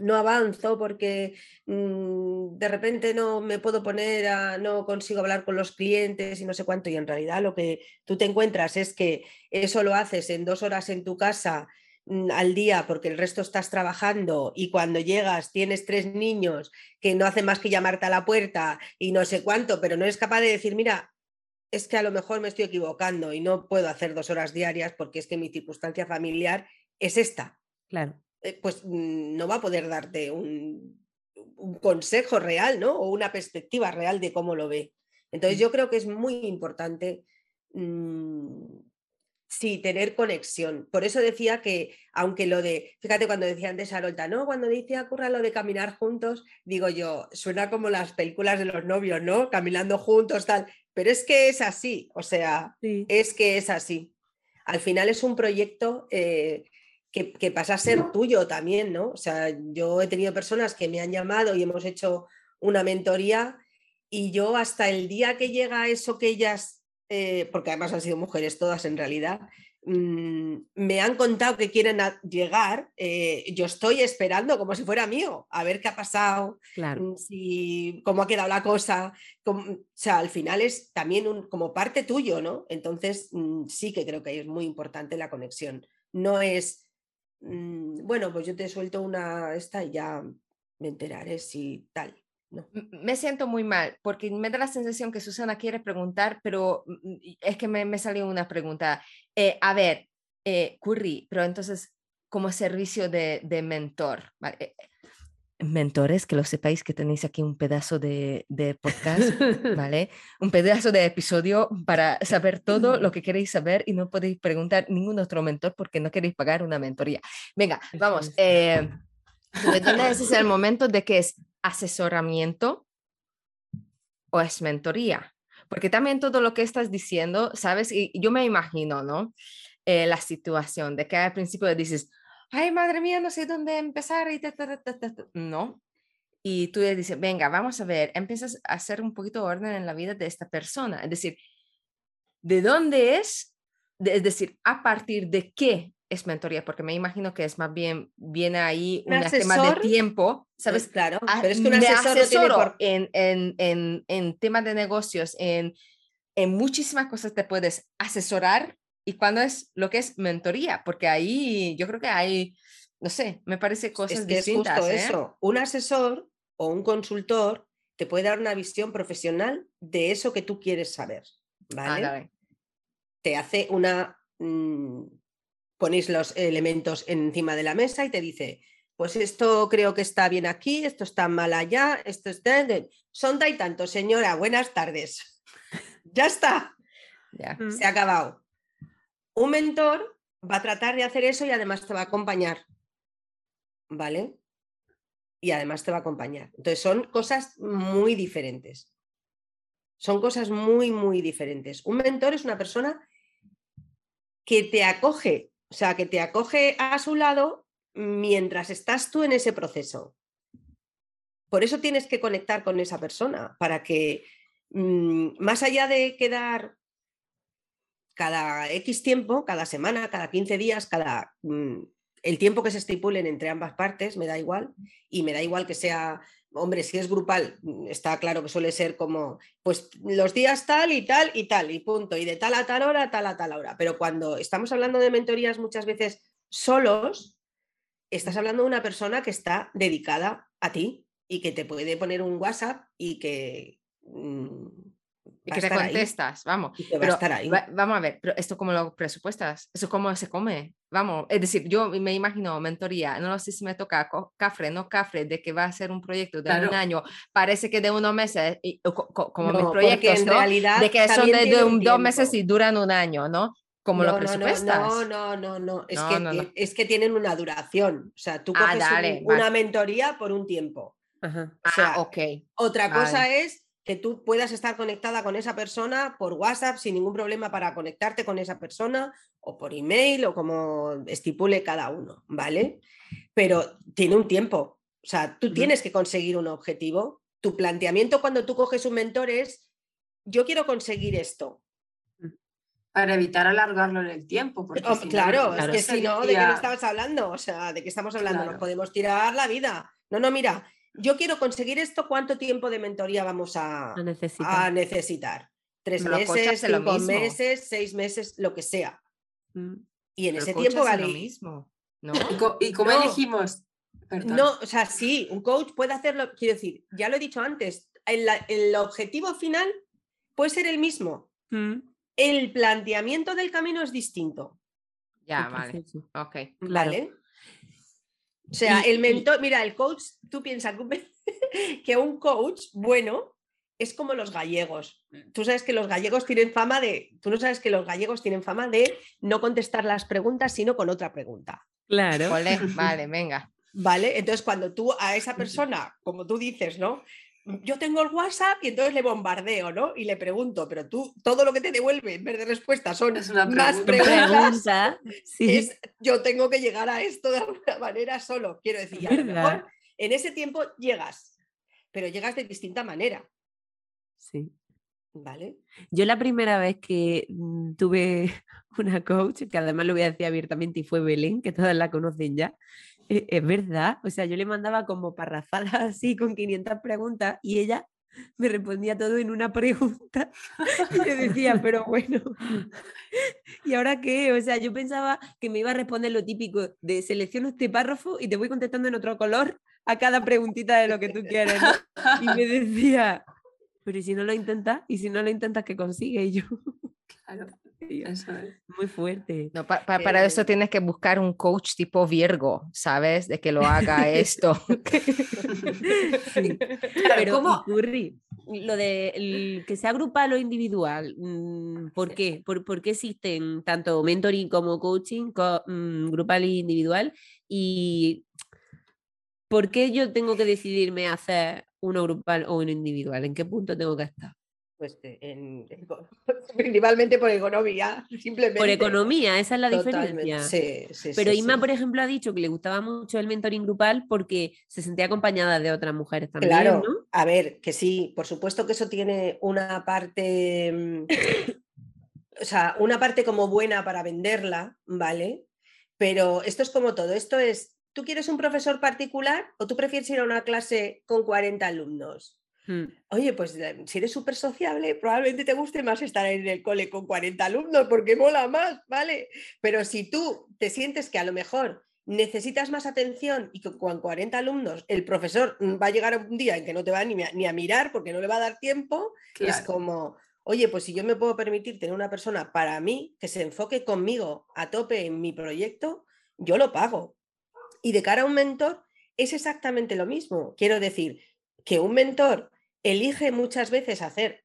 no avanzo porque mm, de repente no me puedo poner a, no consigo hablar con los clientes y no sé cuánto. Y en realidad lo que tú te encuentras es que eso lo haces en dos horas en tu casa mm, al día porque el resto estás trabajando y cuando llegas tienes tres niños que no hacen más que llamarte a la puerta y no sé cuánto, pero no eres capaz de decir, mira, es que a lo mejor me estoy equivocando y no puedo hacer dos horas diarias porque es que mi circunstancia familiar es esta. Claro. Eh, pues mm, no va a poder darte un, consejo real, ¿no? O una perspectiva real de cómo lo ve. Entonces mm. yo creo que es muy importante, mm, sí, tener conexión. Por eso decía que, aunque lo de, fíjate cuando decía antes Arolta, ¿no? Cuando dice Curra lo de caminar juntos, digo yo, suena como las películas de los novios, ¿no? Caminando juntos, tal. Pero es que es así, o sea, es que es así. Al final es un proyecto eh, que, pasa a ser tuyo también, ¿no? O sea, yo he tenido personas que me han llamado y hemos hecho una mentoría y yo hasta el día que llega eso que ellas, eh, porque además han sido mujeres todas en realidad, mm, me han contado que quieren llegar, eh, yo estoy esperando como si fuera mío, a ver qué ha pasado, mm, si, cómo ha quedado la cosa. o sea, al final es también un, como parte tuyo, ¿no? Entonces mm, sí que creo que es muy importante la conexión. No es, bueno, pues yo te suelto una esta y ya me enteraré si tal. Me siento muy mal porque me da la sensación que Susana quiere preguntar, pero mm, mm, es que me, salió una pregunta. Eh, a ver, eh, Curry, pero entonces, como servicio de, mentor, eh, mentores, que lo sepáis que tenéis aquí un pedazo de, de, podcast, ¿vale? Un pedazo de episodio para saber todo lo que queréis saber y no podéis preguntar ningún otro mentor porque no queréis pagar una mentoría. Venga, vamos. Eh, ese es el momento de que es asesoramiento o es mentoría. Porque también todo lo que estás diciendo, ¿sabes? Y yo me imagino, ¿no? Eh, la situación de que al principio dices, ay, madre mía, no sé dónde empezar y no. Y tú le dices, venga, vamos a ver, empiezas a hacer un poquito de orden en la vida de esta persona. Es decir, ¿de dónde es? es decir, a partir de qué es mentoría, porque me imagino que es más bien, viene ahí un, tema de tiempo, ¿sabes? Claro, ah, pero es que un asesor en, en, en, en temas de negocios, en, en muchísimas cosas te puedes asesorar y cuando es lo que es mentoría, porque ahí yo creo que hay, no sé, me parece cosas es que distintas. Es justo ¿eh? eso, un asesor o un consultor te puede dar una visión profesional de eso que tú quieres saber, ¿vale? Te hace una... Mm, ponéis los elementos encima de la mesa y te dice, pues esto creo que está bien aquí, esto está mal allá, esto está... Sonda y tanto, señora, buenas tardes. ya está. Se ha acabado. Un mentor va a tratar de hacer eso y además te va a acompañar. ¿Vale? Y además te va a acompañar. Entonces son cosas muy diferentes. Son cosas muy, muy diferentes. Un mentor es una persona que te acoge o sea, que te acoge a su lado mientras estás tú en ese proceso. Por eso tienes que conectar con esa persona, para que mm, más allá de quedar cada X tiempo, cada semana, cada 15 días, cada mm, el tiempo que se estipulen entre ambas partes, me da igual, y me da igual que sea hombre, si es grupal, mm, está claro que suele ser como, pues los días tal y tal y tal, y punto, y de tal a tal hora, tal a tal hora. Pero cuando estamos hablando de mentorías muchas veces solos, estás hablando de una persona que está dedicada a ti y que te puede poner un WhatsApp y que mm, y que te contestas, vamos. pero, vamos a ver, pero esto cómo lo presupuestas, eso cómo se come, vamos, es decir, yo me imagino mentoría, no sé si me toca cafre, no cafre, de que va a ser un proyecto de un año, parece que de unos meses, y, como mis proyectos, en realidad de que son de, dos meses y duran un año, ¿no? Como lo presupuestas. No, no, no, no, es, que, es que tienen una duración, o sea, tú ah, coges una mentoría por un tiempo. Ajá. O sea, ah, ok. Otra cosa es que tú puedas estar conectada con esa persona por WhatsApp sin ningún problema para conectarte con esa persona o por email o como estipule cada uno, ¿vale? Pero tiene un tiempo, o sea, tú tienes que conseguir un objetivo. Tu planteamiento cuando tú coges un mentor es, yo quiero conseguir esto. Para evitar alargarlo en el tiempo. Porque oh, claro, es que si no, ¿de qué estabas hablando? O sea, ¿de qué estamos hablando? Nos podemos tirar la vida. No, no, mira, yo quiero conseguir esto, ¿cuánto tiempo de mentoría vamos a, necesitar? ¿Tres meses, cinco meses, seis meses, lo que sea? Mm. Y en ese tiempo vale. Lo mismo. ¿no? ¿Y, cómo elegimos? No, o sea, sí, un coach puede hacerlo, quiero decir, ya lo he dicho antes, el, objetivo final puede ser el mismo. Mm. El planteamiento del camino es distinto. Ya, vale. Ok. ¿Vale? O sea, el mentor, mira, el coach, tú piensas que un coach bueno es como los gallegos. Tú sabes que los gallegos tienen fama de, tú no sabes que los gallegos tienen fama de no contestar las preguntas, sino con otra pregunta. Claro. vale, venga. Vale, entonces cuando tú a esa persona, como tú dices, ¿no? Yo tengo el WhatsApp y entonces le bombardeo, ¿no? Y le pregunto, pero tú todo lo que te devuelve en vez de respuesta son más preguntas. yo tengo que llegar a esto de alguna manera solo. Quiero decir, a lo mejor en ese tiempo llegas, pero llegas de distinta manera. Sí. ¿Vale? Yo la primera vez que mm, tuve una coach, que además lo voy a decir abiertamente, y fue Belén, que todas la conocen ya, es verdad, o sea, yo le mandaba como parrafadas así con 500 preguntas y ella me respondía todo en una pregunta y yo decía, pero bueno, ¿y ahora qué? O sea, yo pensaba que me iba a responder lo típico de selecciono este párrafo y te voy contestando en otro color a cada preguntita de lo que tú quieres. Y me decía, pero ¿y si no lo intentas? ¿Y si no lo intentas, qué consigues? Y yo, claro. Eso es. Muy fuerte. No, para eso tienes que buscar un coach tipo Virgo, ¿sabes? De que lo haga esto. Pero ¿cómo ocurre? Lo de que sea grupal o individual, mm, ¿por qué? ¿Por, qué existen tanto mentoring como coaching, mm, grupal e individual? Y ¿por qué yo tengo que decidirme a hacer uno grupal o uno individual? ¿En qué punto tengo que estar? Pues en, principalmente por economía, simplemente. Por economía, esa es la diferencia. Sí, sí, Pero sí, Inma, por ejemplo, ha dicho que le gustaba mucho el mentoring grupal porque se sentía acompañada de otras mujeres también. Claro, ¿no? a ver, que sí, por supuesto que eso tiene una parte, mm, o sea, una parte como buena para venderla, ¿vale? Pero esto es como todo, esto es, ¿tú quieres un profesor particular o tú prefieres ir a una clase con 40 alumnos? Mm. Oye, pues eh, si eres súper sociable, probablemente te guste más estar en el cole con 40 alumnos porque mola más, ¿vale? Pero si tú te sientes que a lo mejor necesitas más atención y que con 40 alumnos el profesor mm, va a llegar un día en que no te va ni a, mirar porque no le va a dar tiempo, es como, oye, pues si yo me puedo permitir tener una persona para mí que se enfoque conmigo a tope en mi proyecto, yo lo pago. Y de cara a un mentor es exactamente lo mismo. Quiero decir que un mentor elige muchas veces hacer,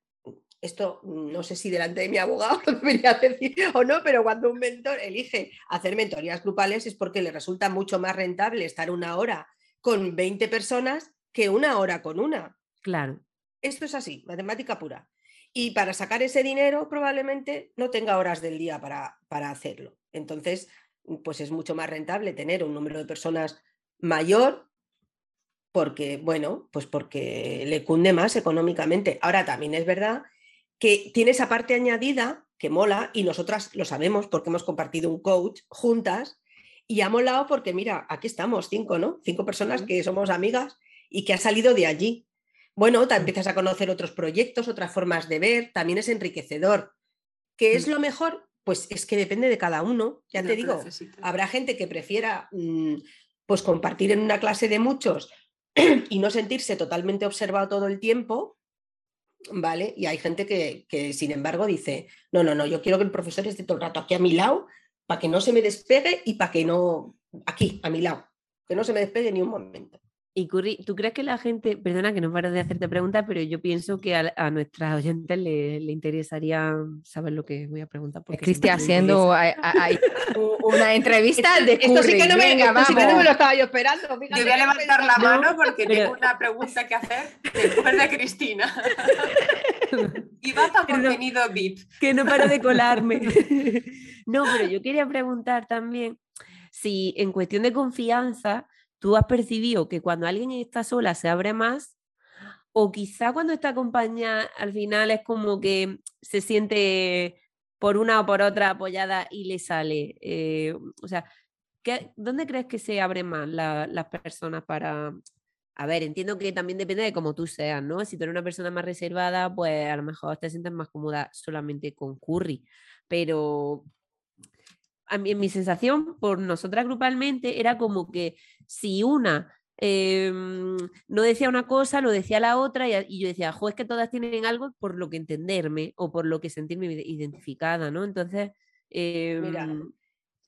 esto no sé si delante de mi abogado lo debería decir o no, pero cuando un mentor elige hacer mentorías grupales es porque le resulta mucho más rentable estar una hora con 20 personas que una hora con una. Claro. Esto es así, matemática pura. Y para sacar ese dinero probablemente no tenga horas del día para, para hacerlo. Entonces, pues es mucho más rentable tener un número de personas mayor porque, bueno, pues porque le cunde más económicamente. Ahora también es verdad que tiene esa parte añadida que mola y nosotras lo sabemos porque hemos compartido un coach juntas y ha molado porque, mira, aquí estamos, cinco, ¿no? Cinco personas que somos amigas y que ha salido de allí. Bueno, te empiezas a conocer otros proyectos, otras formas de ver, también es enriquecedor. ¿Qué es lo mejor? Pues es que depende de cada uno, ya te digo, habrá gente que prefiera mm, pues compartir en una clase de muchos y no sentirse totalmente observado todo el tiempo, ¿vale? Y hay gente que, que, sin embargo, dice, no, no, no, yo quiero que el profesor esté todo el rato aquí a mi lado para que no se me despegue y para que no, aquí, a mi lado, que no se me despegue ni un momento. Y Curry, ¿tú crees que la gente, perdona que no paro de hacerte preguntas, pero yo pienso que a, a nuestras oyentes le, le, interesaría saber lo que voy a preguntar? Porque Cristi haciendo una entrevista de Esto sí que no me, Venga, sí que no me lo estaba yo esperando. yo voy a levantar la mano porque tengo una pregunta que hacer después de Cristina. y va para contenido VIP. Que no paro de colarme. no, pero yo quería preguntar también si en cuestión de confianza tú has percibido que cuando alguien está sola se abre más, o quizá cuando está acompañada al final es como que se siente por una o por otra apoyada y le sale. Eh, o sea, ¿qué, ¿dónde crees que se abren más las personas para... A ver, entiendo que también depende de cómo tú seas, ¿no? Si tú eres una persona más reservada, pues a lo mejor te sientes más cómoda solamente con curry, pero a mí, mi sensación por nosotras grupalmente era como que si una em, no decía una cosa, lo decía la otra y, yo decía, jo, es que todas tienen algo por lo que entenderme o por lo que sentirme identificada, ¿no? Entonces... Mira, em,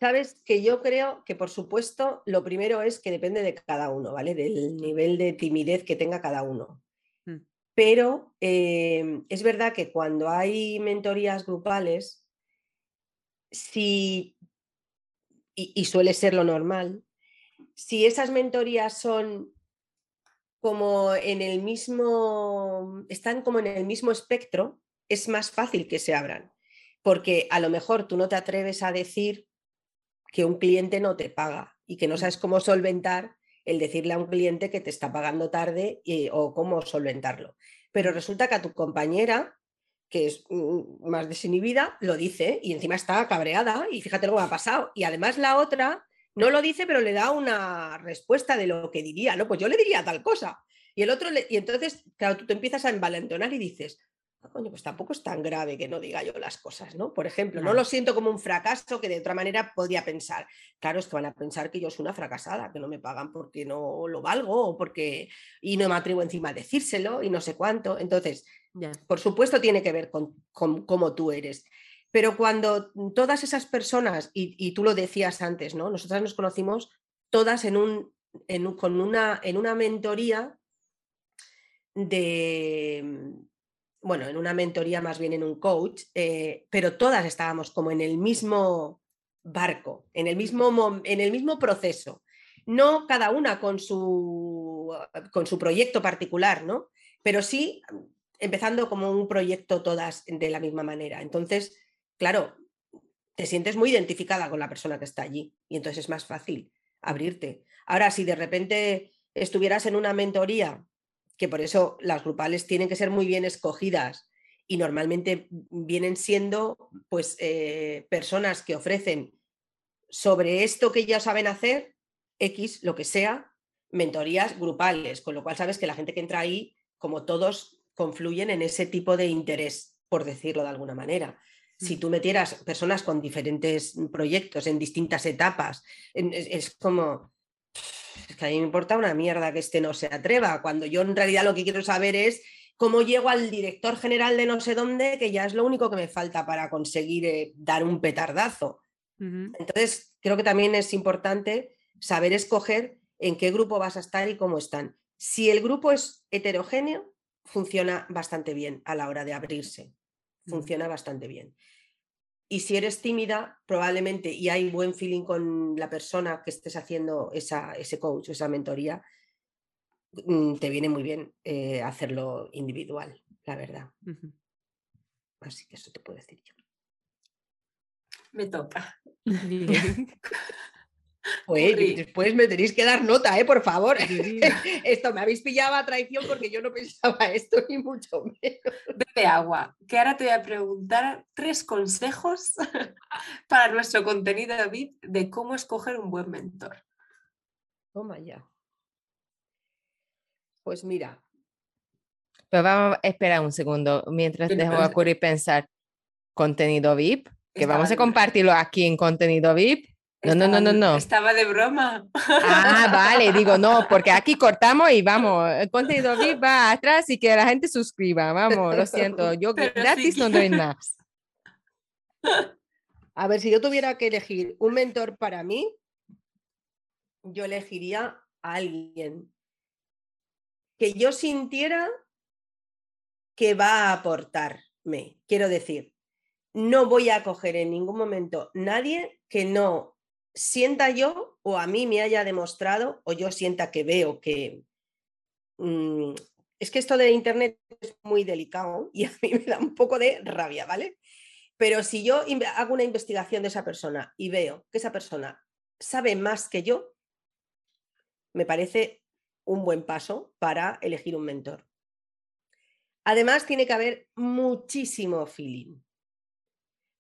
sabes que yo creo que por supuesto lo primero es que depende de cada uno, ¿vale? Del nivel de timidez que tenga cada uno. Mm. Pero em, es verdad que cuando hay mentorías grupales, si y, suele ser lo normal, si esas mentorías son como en el mismo, están como en el mismo espectro, es más fácil que se abran. Porque a lo mejor tú no te atreves a decir que un cliente no te paga y que no sabes cómo solventar el decirle a un cliente que te está pagando tarde o cómo solventarlo. pero resulta que a tu compañera, que es mm, más desinhibida, lo dice y encima está cabreada y fíjate lo que ha pasado. Y además la otra no lo dice, pero le da una respuesta de lo que diría, ¿no? Pues yo le diría tal cosa. Y el otro, y entonces, claro, tú te empiezas a envalentonar y dices, ah, coño, pues tampoco es tan grave que no diga yo las cosas, ¿no? Por ejemplo, no lo siento como un fracaso que de otra manera podría pensar. Claro, es que van a pensar que yo soy una fracasada, que no me pagan porque no lo valgo o porque y no me atrevo encima a decírselo y no sé cuánto. Entonces, por supuesto, tiene que ver con, cómo tú eres. Pero cuando todas esas personas, y, tú lo decías antes, ¿no? Nosotras nos conocimos todas en un, con una, en una mentoría de, bueno, en una mentoría más bien en un coach, eh, pero todas estábamos como en el mismo barco, en el mismo, en el mismo proceso. No cada una con su, con su proyecto particular, ¿no? Pero sí empezando como un proyecto todas de la misma manera. Entonces, claro, te sientes muy identificada con la persona que está allí y entonces es más fácil abrirte. Ahora, si de repente estuvieras en una mentoría que por eso las grupales tienen que ser muy bien escogidas y normalmente vienen siendo pues eh, personas que ofrecen sobre esto que ya saben hacer, X, lo que sea, mentorías grupales, con lo cual sabes que la gente que entra ahí, como todos, confluyen en ese tipo de interés, por decirlo de alguna manera. Si tú metieras personas con diferentes proyectos en distintas etapas, es como, es que a mí me importa una mierda que este no se atreva, cuando yo en realidad lo que quiero saber es cómo llego al director general de no sé dónde, que ya es lo único que me falta para conseguir eh, dar un petardazo. Entonces, creo que también es importante saber escoger en qué grupo vas a estar y cómo están. Si el grupo es heterogéneo, funciona bastante bien a la hora de abrirse. Funciona bastante bien. Y si eres tímida, probablemente, y hay buen feeling con la persona que estés haciendo esa, ese coach o esa mentoría, mm, te viene muy bien eh, hacerlo individual, la verdad. Así que eso te puedo decir yo. Me toca. Pues después me tenéis que dar nota, ¿eh? por favor. esto me habéis pillado a traición porque yo no pensaba esto ni mucho menos. Bebe agua, que ahora te voy a preguntar tres consejos para nuestro contenido VIP de cómo escoger un buen mentor. Toma ya. Pues mira. Pues vamos a esperar un segundo mientras dejo a Curi pensar contenido VIP, que vamos a compartirlo aquí en contenido VIP no, no, no, no, no. Estaba de broma. Ah, vale, digo, no, porque aquí cortamos y vamos, el contenido VIP va atrás y que la gente suscriba, vamos, lo siento, yo gratis no doy nada. A ver, si yo tuviera que elegir un mentor para mí, yo elegiría a alguien que yo sintiera que va a aportarme. Quiero decir, no voy a coger en ningún momento nadie que no sienta yo o a mí me haya demostrado o yo sienta que veo que... Mm, es que esto de Internet es muy delicado y a mí me da un poco de rabia, ¿vale? Pero si yo hago una investigación de esa persona y veo que esa persona sabe más que yo, me parece un buen paso para elegir un mentor. Además, tiene que haber muchísimo feeling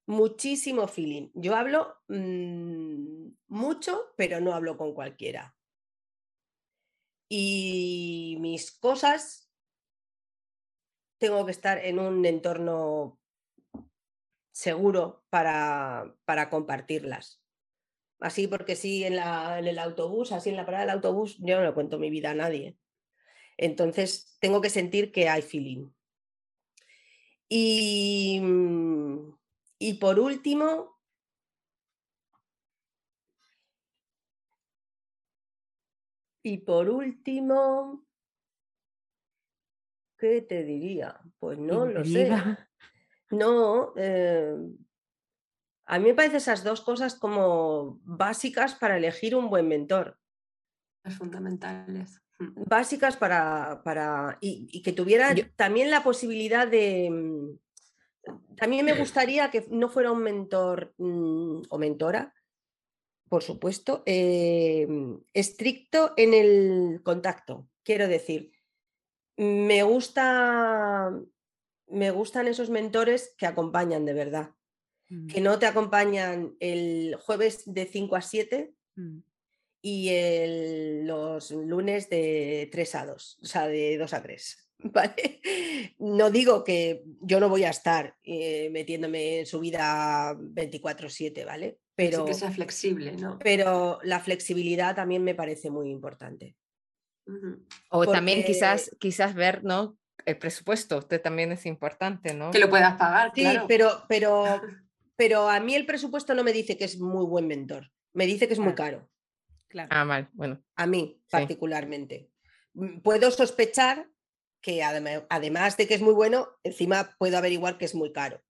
muchísimo feeling. Yo hablo mm, mucho, pero no hablo con cualquiera. Y mis cosas tengo que estar en un entorno seguro para, para compartirlas. Así porque sí, en, la, en, el autobús, así en la parada del autobús, yo no le cuento mi vida a nadie. Entonces, tengo que sentir que hay feeling. Y, mm, y por último, y por último, ¿qué te diría? Pues no lo sé. No, eh, a mí me parecen esas dos cosas como básicas para elegir un buen mentor. Fundamentales. Mm. Básicas para, para y, que tuviera también la posibilidad de, mm, también me gustaría que no fuera un mentor mm, o mentora, por supuesto, em, estricto en el contacto. Quiero decir, me gusta, me gustan esos mentores que acompañan de verdad, mm. que no te acompañan el jueves de 5 a 7 mm. y el, los lunes de 3 a 2, o sea, de 2 a 3. ¿Vale? No digo que yo no voy a estar eh, metiéndome en su vida 24/7, ¿vale? Pero que sea flexible, ¿no? Pero la flexibilidad también me parece muy importante. O también quizás, quizás ver, ¿no? El presupuesto, usted también es importante, ¿no? Que lo puedas pagar, sí, pero, pero, pero a mí el presupuesto no me dice que es muy buen mentor, me dice que es muy caro. Claro. Ah, mal, bueno. A mí, particularmente. Mm, puedo sospechar que además de que es muy bueno, encima puedo averiguar que es muy caro.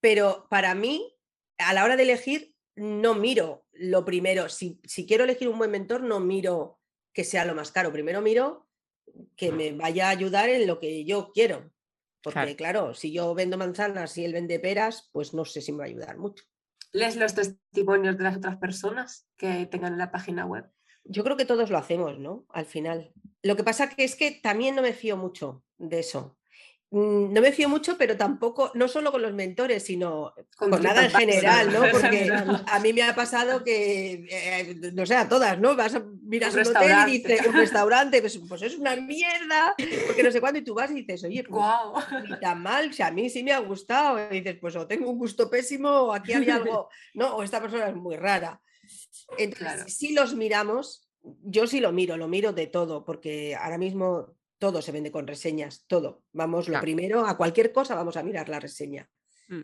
Pero para mí, a la hora de elegir, no miro lo primero. Si, si quiero elegir un buen mentor, no miro que sea lo más caro. Primero miro que me vaya a ayudar en lo que yo quiero. Porque claro. si yo vendo manzanas y él vende peras, pues no sé si me va a ayudar mucho. ¿Lees los testimonios de las otras personas que tengan en la página web? Yo creo que todos lo hacemos, ¿no? Al final. Lo que pasa que es que también no me fío mucho de eso. Mm, no me fío mucho, pero tampoco, no solo con los mentores, sino con, nada en general, ¿no? Porque a mí me ha pasado que, eh, no sé, a todas, ¿no? Vas a mirar un, hotel y dices, un restaurante, pues, pues, es una mierda, porque no sé cuándo, y tú vas y dices, oye, pues, ni tan mal, o sea, a mí sí me ha gustado, y dices, pues o tengo un gusto pésimo, o aquí había algo, ¿no? O esta persona es muy rara. Entonces, si los miramos, yo sí lo miro, lo miro de todo, porque ahora mismo todo se vende con reseñas, todo. Vamos, lo primero, a cualquier cosa vamos a mirar la reseña. Mm.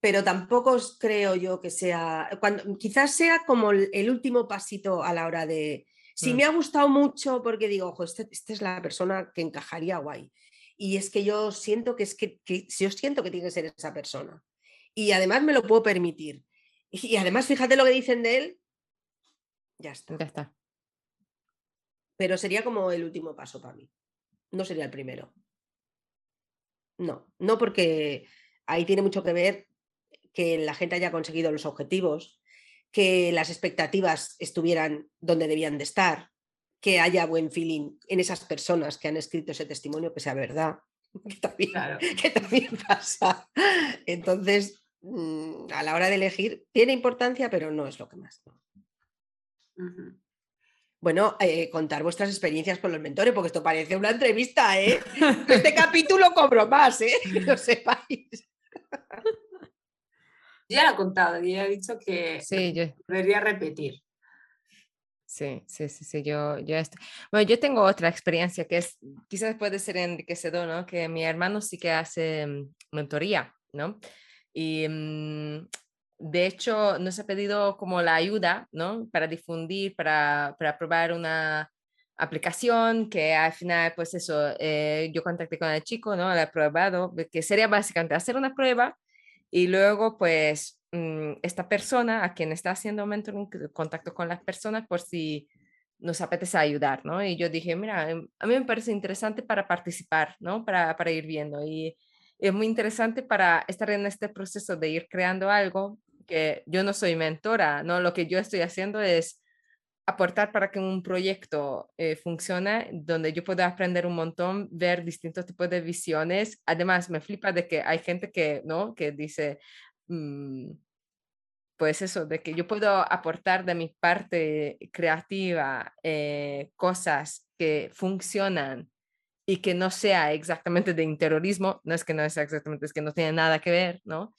Pero tampoco creo yo que sea, cuando, quizás sea como el, último pasito a la hora de, si mm. me ha gustado mucho porque digo, ojo, esta este es la persona que encajaría guay. Y es que yo siento que es que, que, yo siento que tiene que ser esa persona. Y además me lo puedo permitir. Y además, fíjate lo que dicen de él. Ya está. Ya está. Pero sería como el último paso para mí no sería el primero. No, no porque ahí tiene mucho que ver que la gente haya conseguido los objetivos, que las expectativas estuvieran donde debían de estar, que haya buen feeling en esas personas que han escrito ese testimonio, que sea verdad, que también, pasa. Entonces, mm, a la hora de elegir, tiene importancia, pero no es lo que más bueno, eh, contar vuestras experiencias con los mentores, porque esto parece una entrevista, ¿eh? Este capítulo cobro más, ¿eh? Que lo sepáis. Ya lo he contado, ya he dicho que sí, yo... debería repetir. Sí, sí, sí, sí, yo, yo Bueno, yo tengo otra experiencia que es, quizás puede ser enriquecedor, ¿no? Que mi hermano sí que hace mm, mentoría, ¿no? Y mm, de hecho, nos ha pedido como la ayuda, ¿no? Para difundir, para, para probar una aplicación que al final, pues eso, eh, yo contacté con el chico, ¿no? Le he probado, que sería básicamente hacer una prueba y luego, pues, mm, esta persona a quien está haciendo mentoring, contacto con las personas por si nos apetece ayudar, ¿no? Y yo dije, mira, em, a mí me parece interesante para participar, ¿no? Para, para ir viendo. Y es muy interesante para estar en este proceso de ir creando algo que yo no soy mentora, ¿no? Lo que yo estoy haciendo es aportar para que un proyecto eh, funcione, donde yo pueda aprender un montón, ver distintos tipos de visiones. Además, me flipa de que hay gente que, ¿no? Que dice, mm, pues eso, de que yo puedo aportar de mi parte creativa eh, cosas que funcionan y que no sea exactamente de interiorismo, no es que no sea exactamente, es que no tiene nada que ver, ¿no?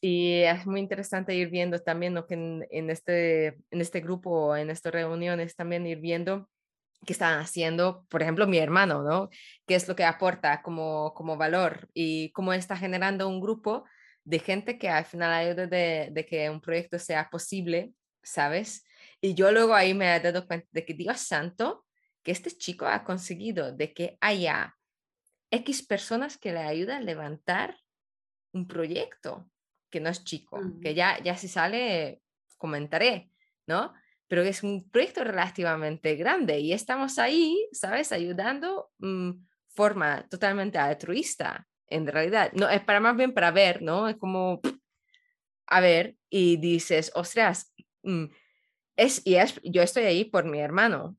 Y es muy interesante ir viendo también ¿no? que en, este, en este grupo, en estas reuniones, también ir viendo qué están haciendo, por ejemplo, mi hermano, ¿no? ¿Qué es lo que aporta como, como valor y cómo está generando un grupo de gente que al final ayuda de, de que un proyecto sea posible, ¿sabes? Y yo luego ahí me he dado cuenta de que Dios santo, que este chico ha conseguido de que haya X personas que le ayudan a levantar un proyecto que no es chico, que ya, ya si sale comentaré, ¿no? Pero es un proyecto relativamente grande y estamos ahí, ¿sabes? Ayudando mm, forma totalmente altruista, en realidad. No, es para más bien para ver, ¿no? Es como, a ver, y dices, ostras, mm, es, y es, yo estoy ahí por mi hermano,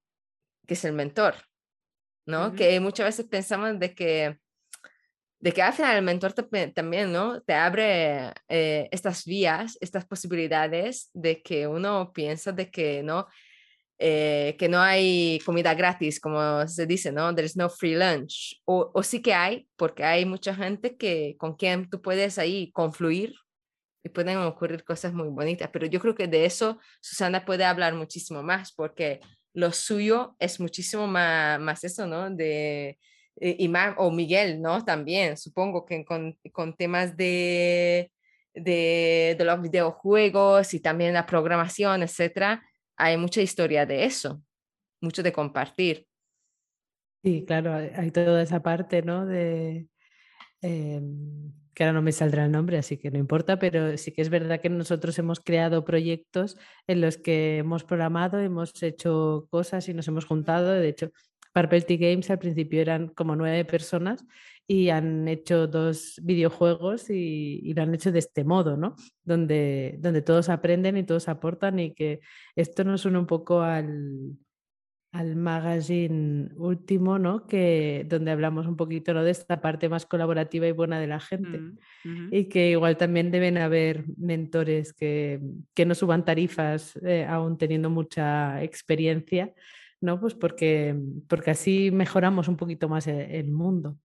que es el mentor, ¿no? Que muchas veces pensamos de que, de que al final el mentor también, ¿no? Te abre eh, estas vías, estas posibilidades de que uno piensa de que, ¿no? Eh, que no hay comida gratis, como se dice, ¿no? There's no free lunch. O, o, sí que hay, porque hay mucha gente que, con quien tú puedes ahí confluir y pueden ocurrir cosas muy bonitas. Pero yo creo que de eso Susana puede hablar muchísimo más, porque lo suyo es muchísimo más, más eso, ¿no? De, eh, o Miguel, ¿no? También, supongo que con, con temas de, de, de, los videojuegos y también la programación, etcétera, hay mucha historia de eso, mucho de compartir. Sí, claro, hay toda esa parte, ¿no? De, em, que ahora no me saldrá el nombre, así que no importa, pero sí que es verdad que nosotros hemos creado proyectos en los que hemos programado, hemos hecho cosas y nos hemos juntado. De hecho, Parpelty Games al principio eran como nueve personas y han hecho dos videojuegos y, lo han hecho de este modo, ¿no? Donde, donde todos aprenden y todos aportan y que esto nos une un poco al, al magazine último, ¿no? Que, donde hablamos un poquito ¿no? de esta parte más colaborativa y buena de la gente. Mm, y que igual también deben haber mentores que, que no suban tarifas eh, aún teniendo mucha experiencia, ¿no? Pues porque, porque así mejoramos un poquito más el, el mundo.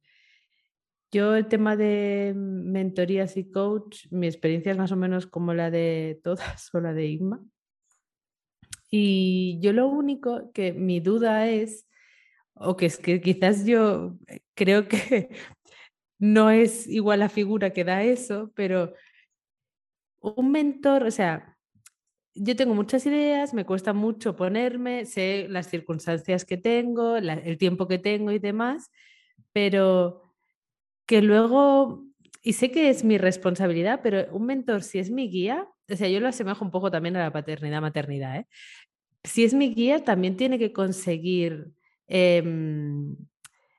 Yo el tema de mentorías y coach, mi experiencia es más o menos como la de todas o la de Igma. Y yo lo único que mi duda es, o que es que quizás yo eh, creo que no es igual la figura que da eso, pero un mentor, o sea, yo tengo muchas ideas, me cuesta mucho ponerme, sé las circunstancias que tengo, el tiempo que tengo y demás, pero que luego, y sé que es mi responsabilidad, pero un mentor, si es mi guía, o sea, yo lo asemejo un poco también a la paternidad, maternidad, ¿eh? si es mi guía, también tiene que conseguir em,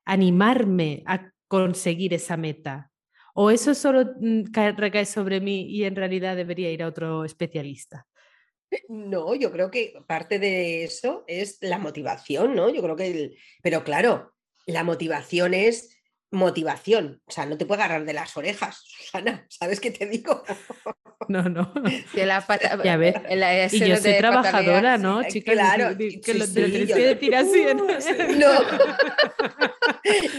animarme a conseguir esa meta. ¿O eso solo mm, recae sobre mí y en realidad debería ir a otro especialista? No, yo creo que parte de eso es la motivación, ¿no? Yo creo que, pero claro, la motivación es motivación. O sea, no te puede agarrar de las orejas, Susana. ¿Sabes qué te digo? No, no. Que la pata, ya ves. y yo soy trabajadora, ¿no, Chicas? Claro. Que, que lo tienes que decir así. No.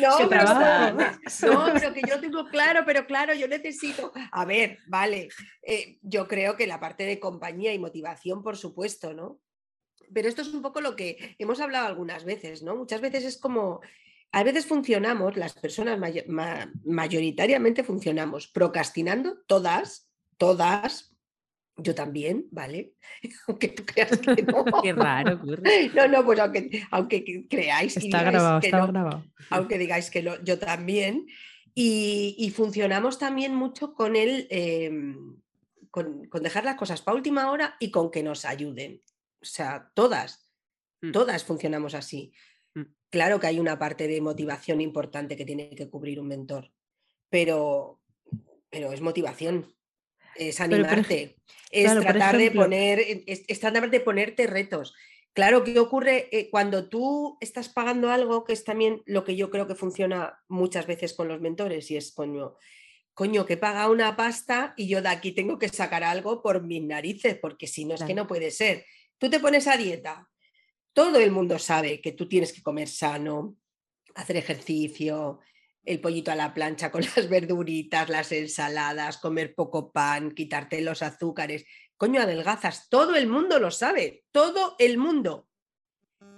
No, pero, no, pero que yo tengo claro, pero claro, yo necesito. A ver, vale. Eh, yo creo que la parte de compañía y motivación, por supuesto, ¿no? Pero esto es un poco lo que hemos hablado algunas veces, ¿no? Muchas veces es como a veces funcionamos, las personas mayoritariamente funcionamos procrastinando, todas, todas, yo también, ¿vale? Aunque tú creas que no. Qué raro No, no, pues aunque, aunque creáis. Está grabado, está grabado. Aunque digáis que yo también. Y, funcionamos también mucho con el. Em, con, con, dejar las cosas para última hora y con que nos ayuden. O sea, todas, mm. todas funcionamos así. Claro que hay una parte de motivación importante que tiene que cubrir un mentor, pero, pero es motivación, es animarte, es tratar de poner, es, tratar de ponerte retos. Claro, ¿qué ocurre eh, cuando tú estás pagando algo que es también lo que yo creo que funciona muchas veces con los mentores y es coño, coño, que paga una pasta y yo de aquí tengo que sacar algo por mis narices, porque si no es que no puede ser. Tú te pones a dieta, todo el mundo sabe que tú tienes que comer sano, hacer ejercicio, el pollito a la plancha con las verduritas, las ensaladas, comer poco pan, quitarte los azúcares. Coño, adelgazas. Todo el mundo lo sabe. Todo el mundo.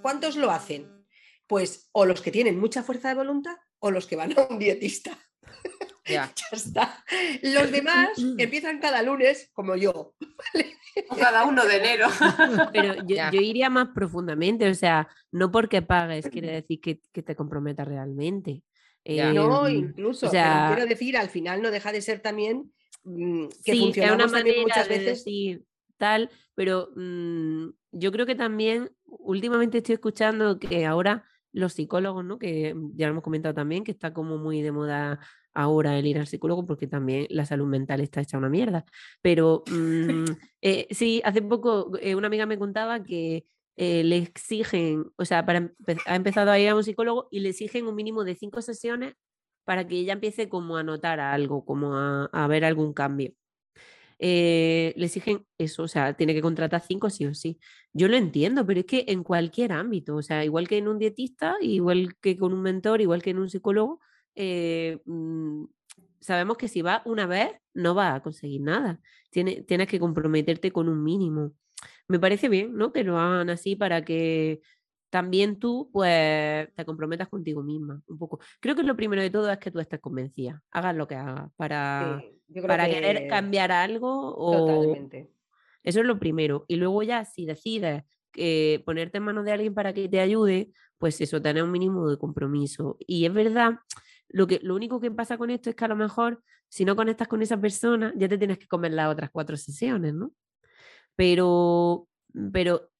¿Cuántos lo hacen? Pues o los que tienen mucha fuerza de voluntad o los que van a un dietista. Ya. está. Los demás empiezan cada lunes, como yo. Cada uno de enero. Pero yo, iría más profundamente, o sea, no porque pagues quiere decir que, te comprometas realmente. no, em, incluso, quiero decir, al final no deja de ser también mm, que sí, una manera muchas veces. De tal, pero mm, yo creo que también últimamente estoy escuchando que ahora los psicólogos, ¿no? Que ya lo hemos comentado también, que está como muy de moda ahora el ir al psicólogo porque también la salud mental está hecha una mierda. Pero mm, eh, sí, hace poco eh, una amiga me contaba que eh, le exigen, o sea, para, ha empezado a ir a un psicólogo y le exigen un mínimo de cinco sesiones para que ella empiece como a notar algo, como a, a ver algún cambio. Eh, le exigen eso, o sea, tiene que contratar cinco sí o sí. Yo lo entiendo, pero es que en cualquier ámbito, o sea, igual que en un dietista, igual que con un mentor, igual que en un psicólogo, eh, mm, sabemos que si va una vez no va a conseguir nada. tienes que comprometerte con un mínimo. Me parece bien, ¿no? Que lo hagan así para que también tú pues te comprometas contigo misma un poco. Creo que lo primero de todo es que tú estés convencida, hagas lo que hagas para, para querer cambiar algo o Totalmente. Eso es lo primero. Y luego ya si decides eh, ponerte en manos de alguien para que te ayude, pues eso, tener un mínimo de compromiso. Y es verdad, lo, que, lo único que pasa con esto es que a lo mejor si no conectas con esa persona, ya te tienes que comer las otras cuatro sesiones, ¿no? Pero, pero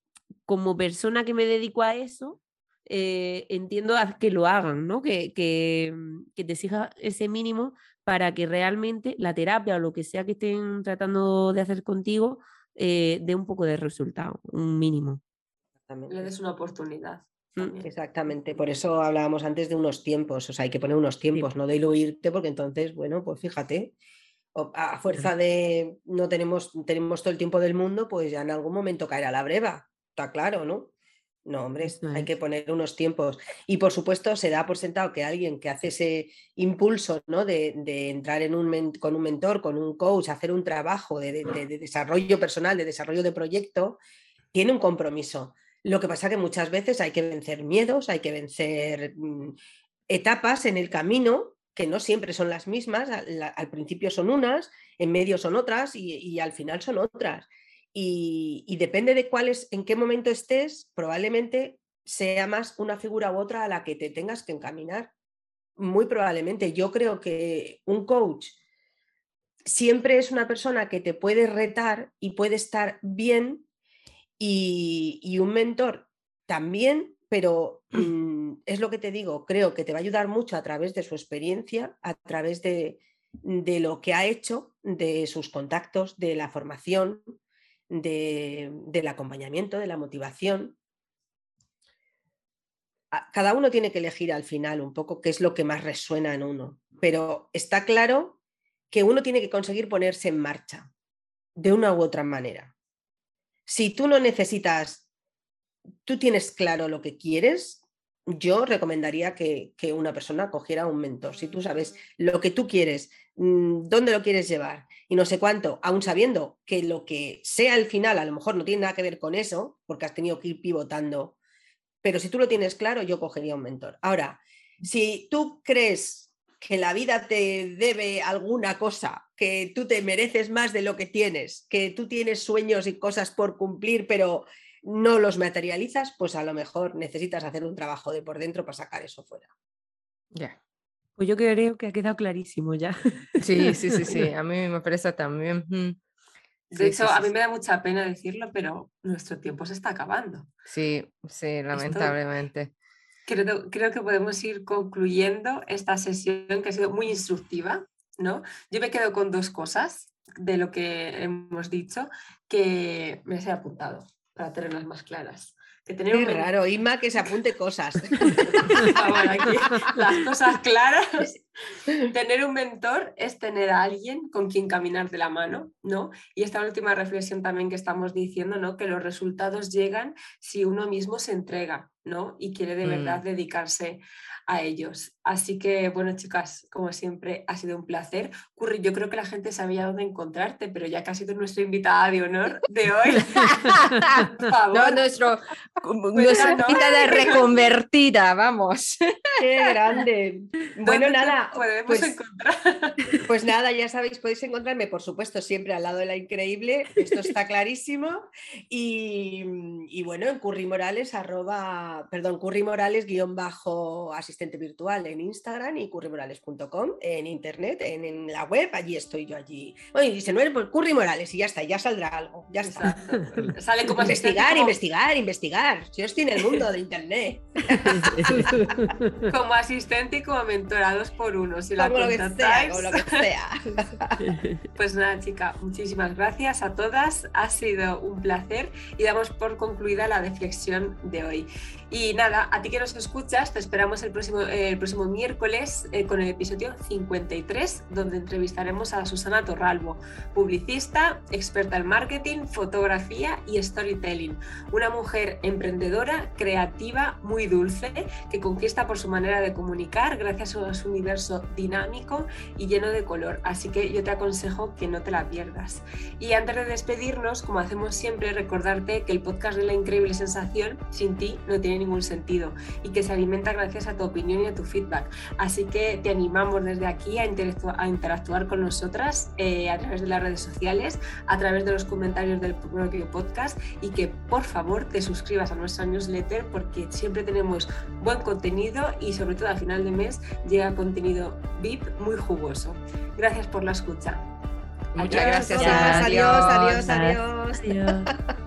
como persona que me dedico a eso, eh, entiendo que lo hagan, ¿no? Que, que, que, te exija ese mínimo para que realmente la terapia o lo que sea que estén tratando de hacer contigo eh, dé un poco de resultado, un mínimo. Le des una oportunidad. Mm. Exactamente, por eso hablábamos antes de unos tiempos, o sea, hay que poner unos tiempos, no de iluirte, porque entonces, bueno, pues fíjate, a fuerza de no tenemos, tenemos todo el tiempo del mundo, pues ya en algún momento caerá la breva, está claro, ¿no? No, hombre, hay que poner unos tiempos. Y por supuesto, se da por sentado que alguien que hace ese impulso ¿no? de, entrar en un con un mentor, con un coach, hacer un trabajo de, desarrollo personal, de desarrollo de proyecto, tiene un compromiso. Lo que pasa que muchas veces hay que vencer miedos, hay que vencer mm, etapas en el camino que no siempre son las mismas. Al, principio son unas, en medio son otras y al final son otras y, depende de cuál es, en qué momento estés, probablemente sea más una figura u otra a la que te tengas que encaminar. Muy probablemente. Yo creo que un coach siempre es una persona que te puede retar y puede estar bien y, un mentor también, pero mm, es lo que te digo, creo que te va a ayudar mucho a través de su experiencia, a través de, de lo que ha hecho, de sus contactos, de la formación, del acompañamiento, de la motivación. Cada uno tiene que elegir al final un poco qué es lo que más resuena en uno, pero está claro que uno tiene que conseguir ponerse en marcha de una u otra manera. Si tú no necesitas, tú tienes claro lo que quieres, yo recomendaría que, que, una persona cogiera un mentor. Si tú sabes lo que tú quieres, mm, dónde lo quieres llevar y no sé cuánto, aún sabiendo que lo que sea el final a lo mejor no tiene nada que ver con eso, porque has tenido que ir pivotando, pero si tú lo tienes claro, yo cogería un mentor. Ahora, si tú crees que la vida te debe alguna cosa, que tú te mereces más de lo que tienes, que tú tienes sueños y cosas por cumplir, pero no los materializas, pues a lo mejor necesitas hacer un trabajo de por dentro para sacar eso fuera. Ya. Pues yo creo que ha quedado clarísimo ya. Sí, sí, sí, sí, a mí me parece también. De hecho, a mí me da mucha pena decirlo, pero nuestro tiempo se está acabando. Sí, sí, lamentablemente. Creo, creo que podemos ir concluyendo esta sesión que ha sido muy instructiva, ¿no? Yo me quedo con dos cosas de lo que hemos dicho que me he apuntado para tenerlas más claras. Que tener Qué raro, Inma, que se apunte cosas. las cosas claras. Tener un mentor es tener a alguien con quien caminar de la mano, ¿no? Y esta última reflexión también que estamos diciendo, ¿no? Que los resultados llegan si uno mismo se entrega, ¿no? Y quiere de verdad mm. dedicarse a ellos. Así que, bueno, chicas, como siempre, ha sido un placer. Curry, yo creo que la gente sabía dónde encontrarte, pero ya que has sido nuestra invitada de honor de hoy. no, nuestro, nuestra invitada reconvertida, vamos. Qué grande. Bueno, nada. Podemos pues, encontrar. Pues nada, ya sabéis, podéis encontrarme, por supuesto, siempre al lado de la increíble. Esto está clarísimo. Y, bueno, en Curry Morales, arroba arroba, perdón, Curry Morales guion bajo asistente virtual en Instagram y currymorales.com en internet, en, la web, allí estoy yo allí. Oye, dice, no pues Curry Morales y ya está, ya saldrá algo, ya está. Sale como investigar, investigar, investigar. Si yo estoy en el mundo de internet. como asistente y como mentora, dos por uno. Si como, lo que sea, como lo que sea. Pues nada, chica, muchísimas gracias a todas. Ha sido un placer y damos por concluida la reflexión de hoy. Y nada, a ti que nos escuchas, te esperamos el próximo, el próximo miércoles eh, con el episodio 53, donde entrevistaremos a Susana Torralbo, publicista, experta en marketing, fotografía y storytelling. Una mujer emprendedora, creativa, muy dulce, que conquista por su manera de comunicar gracias a su universo dinámico y lleno de color. Así que yo te aconsejo que no te la pierdas. Y antes de despedirnos, como hacemos siempre, recordarte que el podcast de la increíble sensación sin ti no tiene ningún sentido y que se alimenta gracias a tu opinión y a tu feedback. Así que te animamos desde aquí a, interactuar, con nosotras eh, a través de las redes sociales, a través de los comentarios del propio podcast y que por favor te suscribas a nuestra newsletter porque siempre tenemos buen contenido y sobre todo al final de mes llega contenido VIP muy jugoso. Gracias por la escucha. Muchas gracias. adiós, adiós. adiós. adiós.